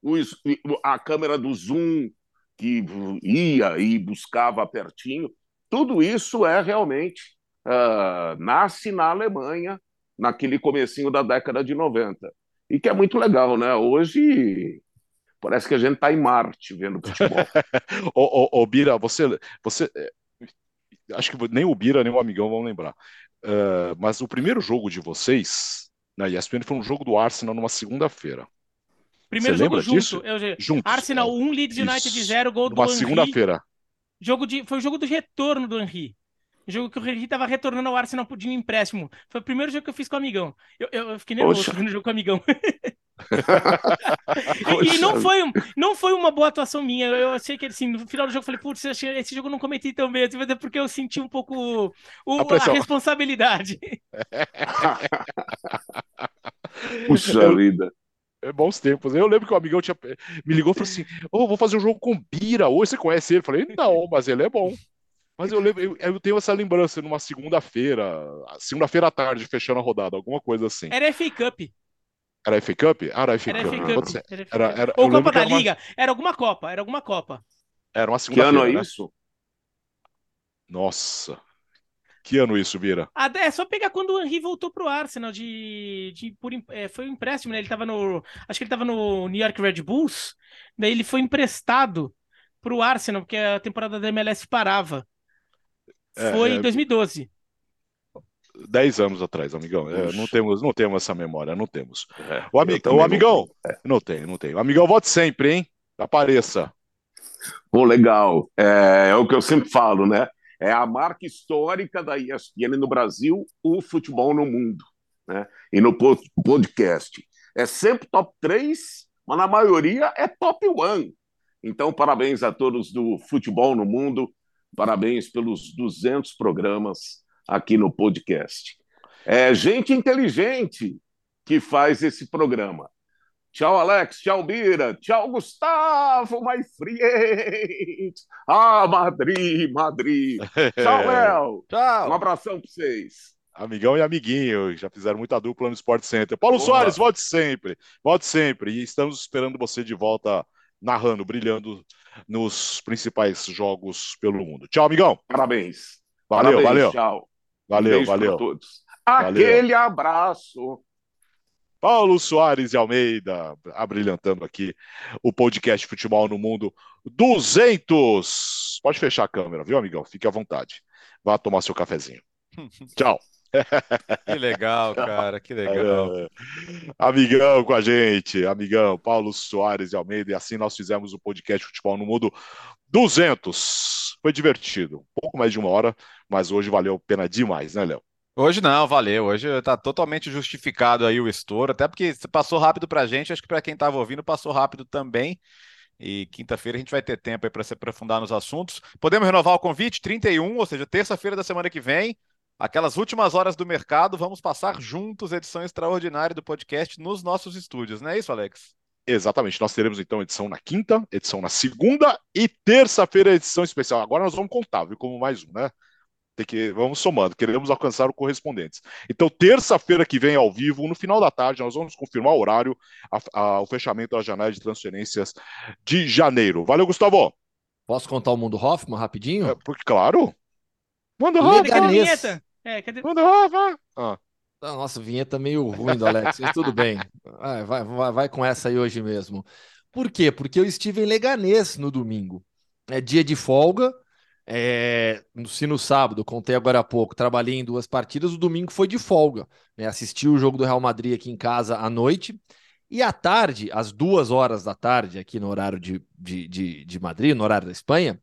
o es- a câmera do zoom que ia e buscava pertinho. Tudo isso é realmente ah, nasce na Alemanha naquele comecinho da década de 90. E que é muito legal, né? Hoje parece que a gente está em Marte vendo futebol. Ô, ô, ô, Bira, você, você. é, Acho que nem o Bira nem o amigão vão lembrar. Ah, mas o primeiro jogo de vocês na ESPN foi um jogo do Arsenal numa segunda-feira. Primeiro Você jogo junto. disso? Eu, Juntos. Arsenal 1, Leeds Isso. United 0, gol do Henry. segunda-feira. Jogo de, foi o jogo do retorno do Henry. O jogo que o Henry tava retornando ao Arsenal um empréstimo. Foi o primeiro jogo que eu fiz com o amigão. Eu, eu, eu fiquei nervoso Poxa. vendo o jogo com o amigão. E, e não foi, um- não foi uma boa atuação minha. Eu achei que assim, no final do jogo eu falei, putz, esse jogo eu não cometi tão bem, assim, mas é porque eu senti um pouco o- A a, responsabilidade. Puxa vida. É bons tempos. Eu lembro que o amigão tinha, me ligou e falou assim: Ô, vou fazer um jogo com o Bira hoje. Você conhece ele? Eu falei: Não, mas ele é bom. Mas eu lembro, eu, eu tenho essa lembrança numa segunda-feira, segunda-feira à tarde, fechando a rodada, alguma coisa assim. Era FA Cup. Era FA Cup? Ah, era FA Era Cup. FA. Era Era- Cup. era- Ou Copa da era uma- Liga. Era alguma Copa, era alguma Copa. Era uma Que ano segunda-feira, é né? isso? Nossa. Que ano isso, Bira? Ah, é só pegar quando o Henry voltou pro Arsenal de, de por, é, foi um empréstimo, né? Ele tava no, acho que ele tava no New York Red Bulls, daí ele foi emprestado pro Arsenal, porque a temporada da MLS parava. É, Foi é. em 2012. Dez anos atrás, amigão. É, não temos, não temos essa memória, não temos. É, O, ami- o amigão, não tem, não tem. O amigão, volte sempre, hein? Apareça. Pô, legal. É, é o que eu sempre falo, né? É a marca histórica da ESPN no Brasil, o futebol no mundo, né? E no po- podcast. É sempre top 3, mas na maioria é top 1. Então, parabéns a todos do futebol no mundo. Parabéns pelos 200 programas aqui no podcast. É gente inteligente que faz esse programa. Tchau, Alex. Tchau, Bira. Tchau, Gustavo, my friend. Ah, Madrid, Madrid. Tchau, Léo. Um Tchau. abração para vocês. Amigão e amiguinho, já fizeram muita dupla no Sport Center. Paulo Boa. Soares, volte sempre, volte sempre. E estamos esperando você de volta, narrando, brilhando nos principais jogos pelo mundo. Tchau, amigão. Parabéns. Valeu, Parabéns, valeu. Tchau. Valeu, um valeu. todos. Valeu. Aquele abraço. Paulo Soares de Almeida, abrilhantando aqui o podcast Futebol no Mundo 200. Pode fechar a câmera, viu, amigão? Fique à vontade. Vá tomar seu cafezinho. Tchau. Que legal, cara, que legal. É, amigão com a gente, amigão Paulo Soares de Almeida, e assim nós fizemos o podcast Futebol no Mundo 200. Foi divertido, um pouco mais de uma hora, mas hoje valeu a pena demais, né, Léo? Hoje não, valeu. Hoje tá totalmente justificado aí o estouro, até porque passou rápido pra gente, acho que pra quem tava ouvindo passou rápido também. E quinta-feira a gente vai ter tempo aí para se aprofundar nos assuntos. Podemos renovar o convite 31, ou seja, terça-feira da semana que vem. Aquelas últimas horas do mercado, vamos passar juntos edição extraordinária do podcast nos nossos estúdios, não é isso, Alex? Exatamente, nós teremos então edição na quinta, edição na segunda e terça-feira edição especial. Agora nós vamos contar, viu, como mais um, né? Tem que, vamos somando, queremos alcançar o correspondentes. Então, terça-feira que vem, ao vivo, no final da tarde, nós vamos confirmar o horário, a- a- o fechamento da janela de transferências de janeiro. Valeu, Gustavo. Posso contar o mundo Hoffman rapidinho? É, porque, claro. Manda, Legal. Rafa. Cadê a vinheta? É, cadê? Manda, Rafa. Ah, Ah, Nossa, vinheta meio ruim do Alex, mas tudo bem. Vai, vai, vai, vai com essa aí hoje mesmo. Por quê? Porque eu estive em Leganês no domingo. É dia de folga. É, se no sábado, contei agora há pouco, trabalhei em duas partidas, o domingo foi de folga. Né? Assisti o jogo do Real Madrid aqui em casa à noite. E à tarde, às duas horas da tarde, aqui no horário de, de, de, de Madrid, no horário da Espanha,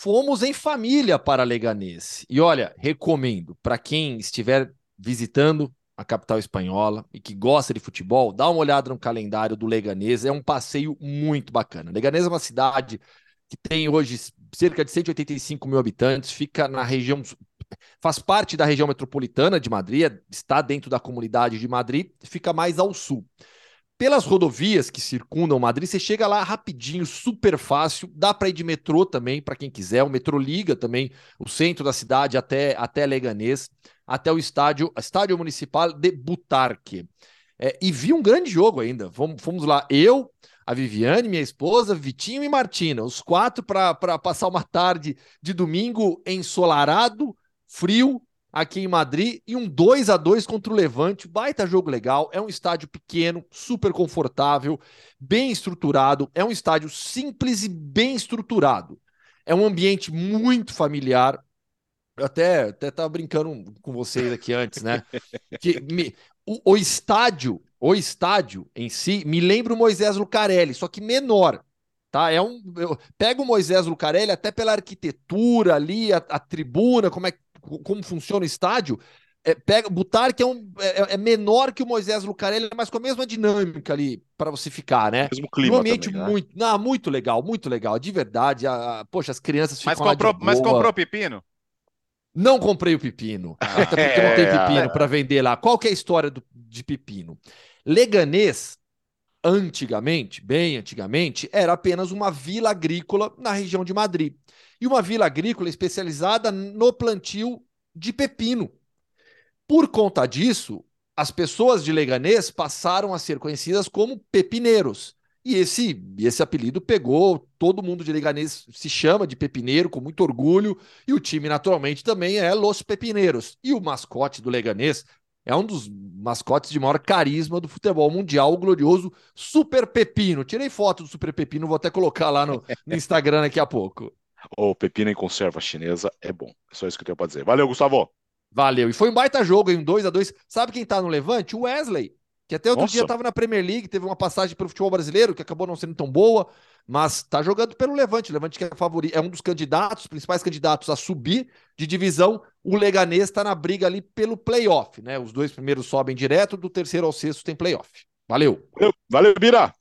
fomos em família para Leganês. E olha, recomendo para quem estiver visitando a capital espanhola e que gosta de futebol, dá uma olhada no calendário do Leganês. É um passeio muito bacana. Leganês é uma cidade que tem hoje cerca de 185 mil habitantes, fica na região, faz parte da região metropolitana de Madrid, é- está dentro da comunidade de Madrid, fica mais ao sul. Pelas rodovias que circundam Madrid, você chega lá rapidinho, super fácil. Dá para ir de metrô também, para quem quiser. O metrô liga também o centro da cidade até, até Leganês, até o estádio, estádio municipal de Butarque. É, e vi um grande jogo ainda. Fomos, fomos lá, eu, a Viviane, minha esposa, Vitinho e Martina, os quatro para passar uma tarde de domingo ensolarado, frio, aqui em Madrid e um 2 a 2 contra o Levante. Baita jogo legal. É um estádio pequeno, super confortável, bem estruturado. É um estádio simples e bem estruturado. É um ambiente muito familiar. Eu até até estava brincando com vocês aqui antes, né? Que me- o, o estádio, o estádio em si, me lembra o Moisés Lucarelli, só que menor. Tá? É um, eu pego o Moisés Lucarelli até pela arquitetura ali, a, a tribuna, como é como funciona o estádio. É, pega, Butarque é, um, é, é menor que o Moisés Lucarelli, mas com a mesma dinâmica ali para você ficar, né? mesmo clima um ambiente também, né? muito, não, muito legal, muito legal, de verdade. A, a- poxa, as crianças Mas ficam lá de comprou, mas comprou pepino? Não comprei o pepino. Até porque não tem É. pepino para vender lá. Qual que é a história do- de pepino? Leganês, antigamente, bem antigamente, era apenas uma vila agrícola na região de Madrid. E uma vila agrícola especializada no plantio de pepino. Por conta disso, as pessoas de Leganês passaram a ser conhecidas como pepineiros. E esse, esse apelido pegou, todo mundo de Leganês se chama de pepineiro com muito orgulho, e o time naturalmente também é Los Pepineiros. E o mascote do Leganês é um dos mascotes de maior carisma do futebol mundial, o glorioso Super Pepino. Tirei foto do Super Pepino, vou até colocar lá no, no Instagram daqui a pouco. O pepino em conserva chinesa é bom. É só isso que eu tenho para dizer. Valeu, Gustavo. Valeu. E foi um baita jogo, hein? Um 2 a 2 Sabe quem tá no Levante? O Wesley. Que até outro Nossa. dia tava na Premier League, teve uma passagem pelo futebol brasileiro, que acabou não sendo tão boa, mas tá jogando pelo Levante. O Levante que é favorito, é um dos candidatos, principais candidatos a subir de divisão. O Leganês tá na briga ali pelo playoff, né? Os dois primeiros sobem direto, do terceiro ao sexto tem playoff. Valeu. Valeu, valeu Bira.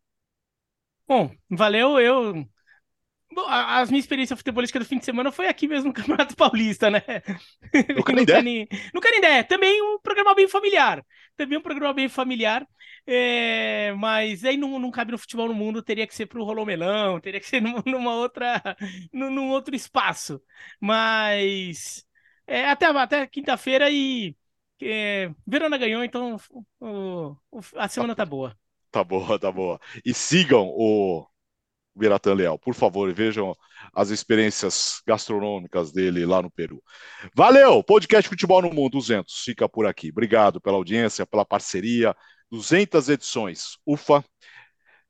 Bom, valeu. Eu. Bom, a, a minha experiência futebolística do fim de semana foi aqui mesmo no Campeonato Paulista, né? No Canindé. Cani- No Canindé. Também um programa bem familiar. Também um programa bem familiar. É, mas aí não, não cabe no futebol no mundo, teria que ser pro Rolomelão, teria que ser num- numa outra, num, outro espaço. Mas é, até, até quinta-feira e que Verona ganhou, então o, o, a semana tá boa. Tá boa, tá boa. E sigam o Biratan Leal, por favor, vejam as experiências gastronômicas dele lá no Peru. Valeu! Podcast Futebol no Mundo 200 fica por aqui. Obrigado pela audiência, pela parceria. 200 edições. Ufa!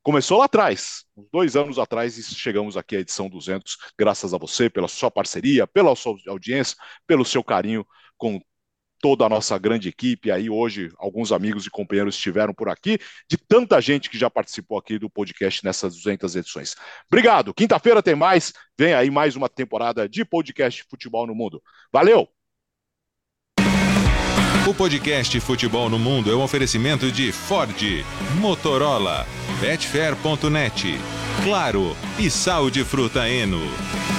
Começou lá atrás, dois anos atrás, e chegamos aqui à edição 200, graças a você, pela sua parceria, pela sua audiência, pelo seu carinho com toda a nossa grande equipe. Aí hoje alguns amigos e companheiros estiveram por aqui, de tanta gente que já participou aqui do podcast nessas 200 edições. Obrigado. Quinta-feira tem mais. Vem aí mais uma temporada de podcast Futebol no Mundo. Valeu. O podcast Futebol no Mundo é um oferecimento de Ford, Motorola, Betfair.net, Claro e Sal de Fruta Eno.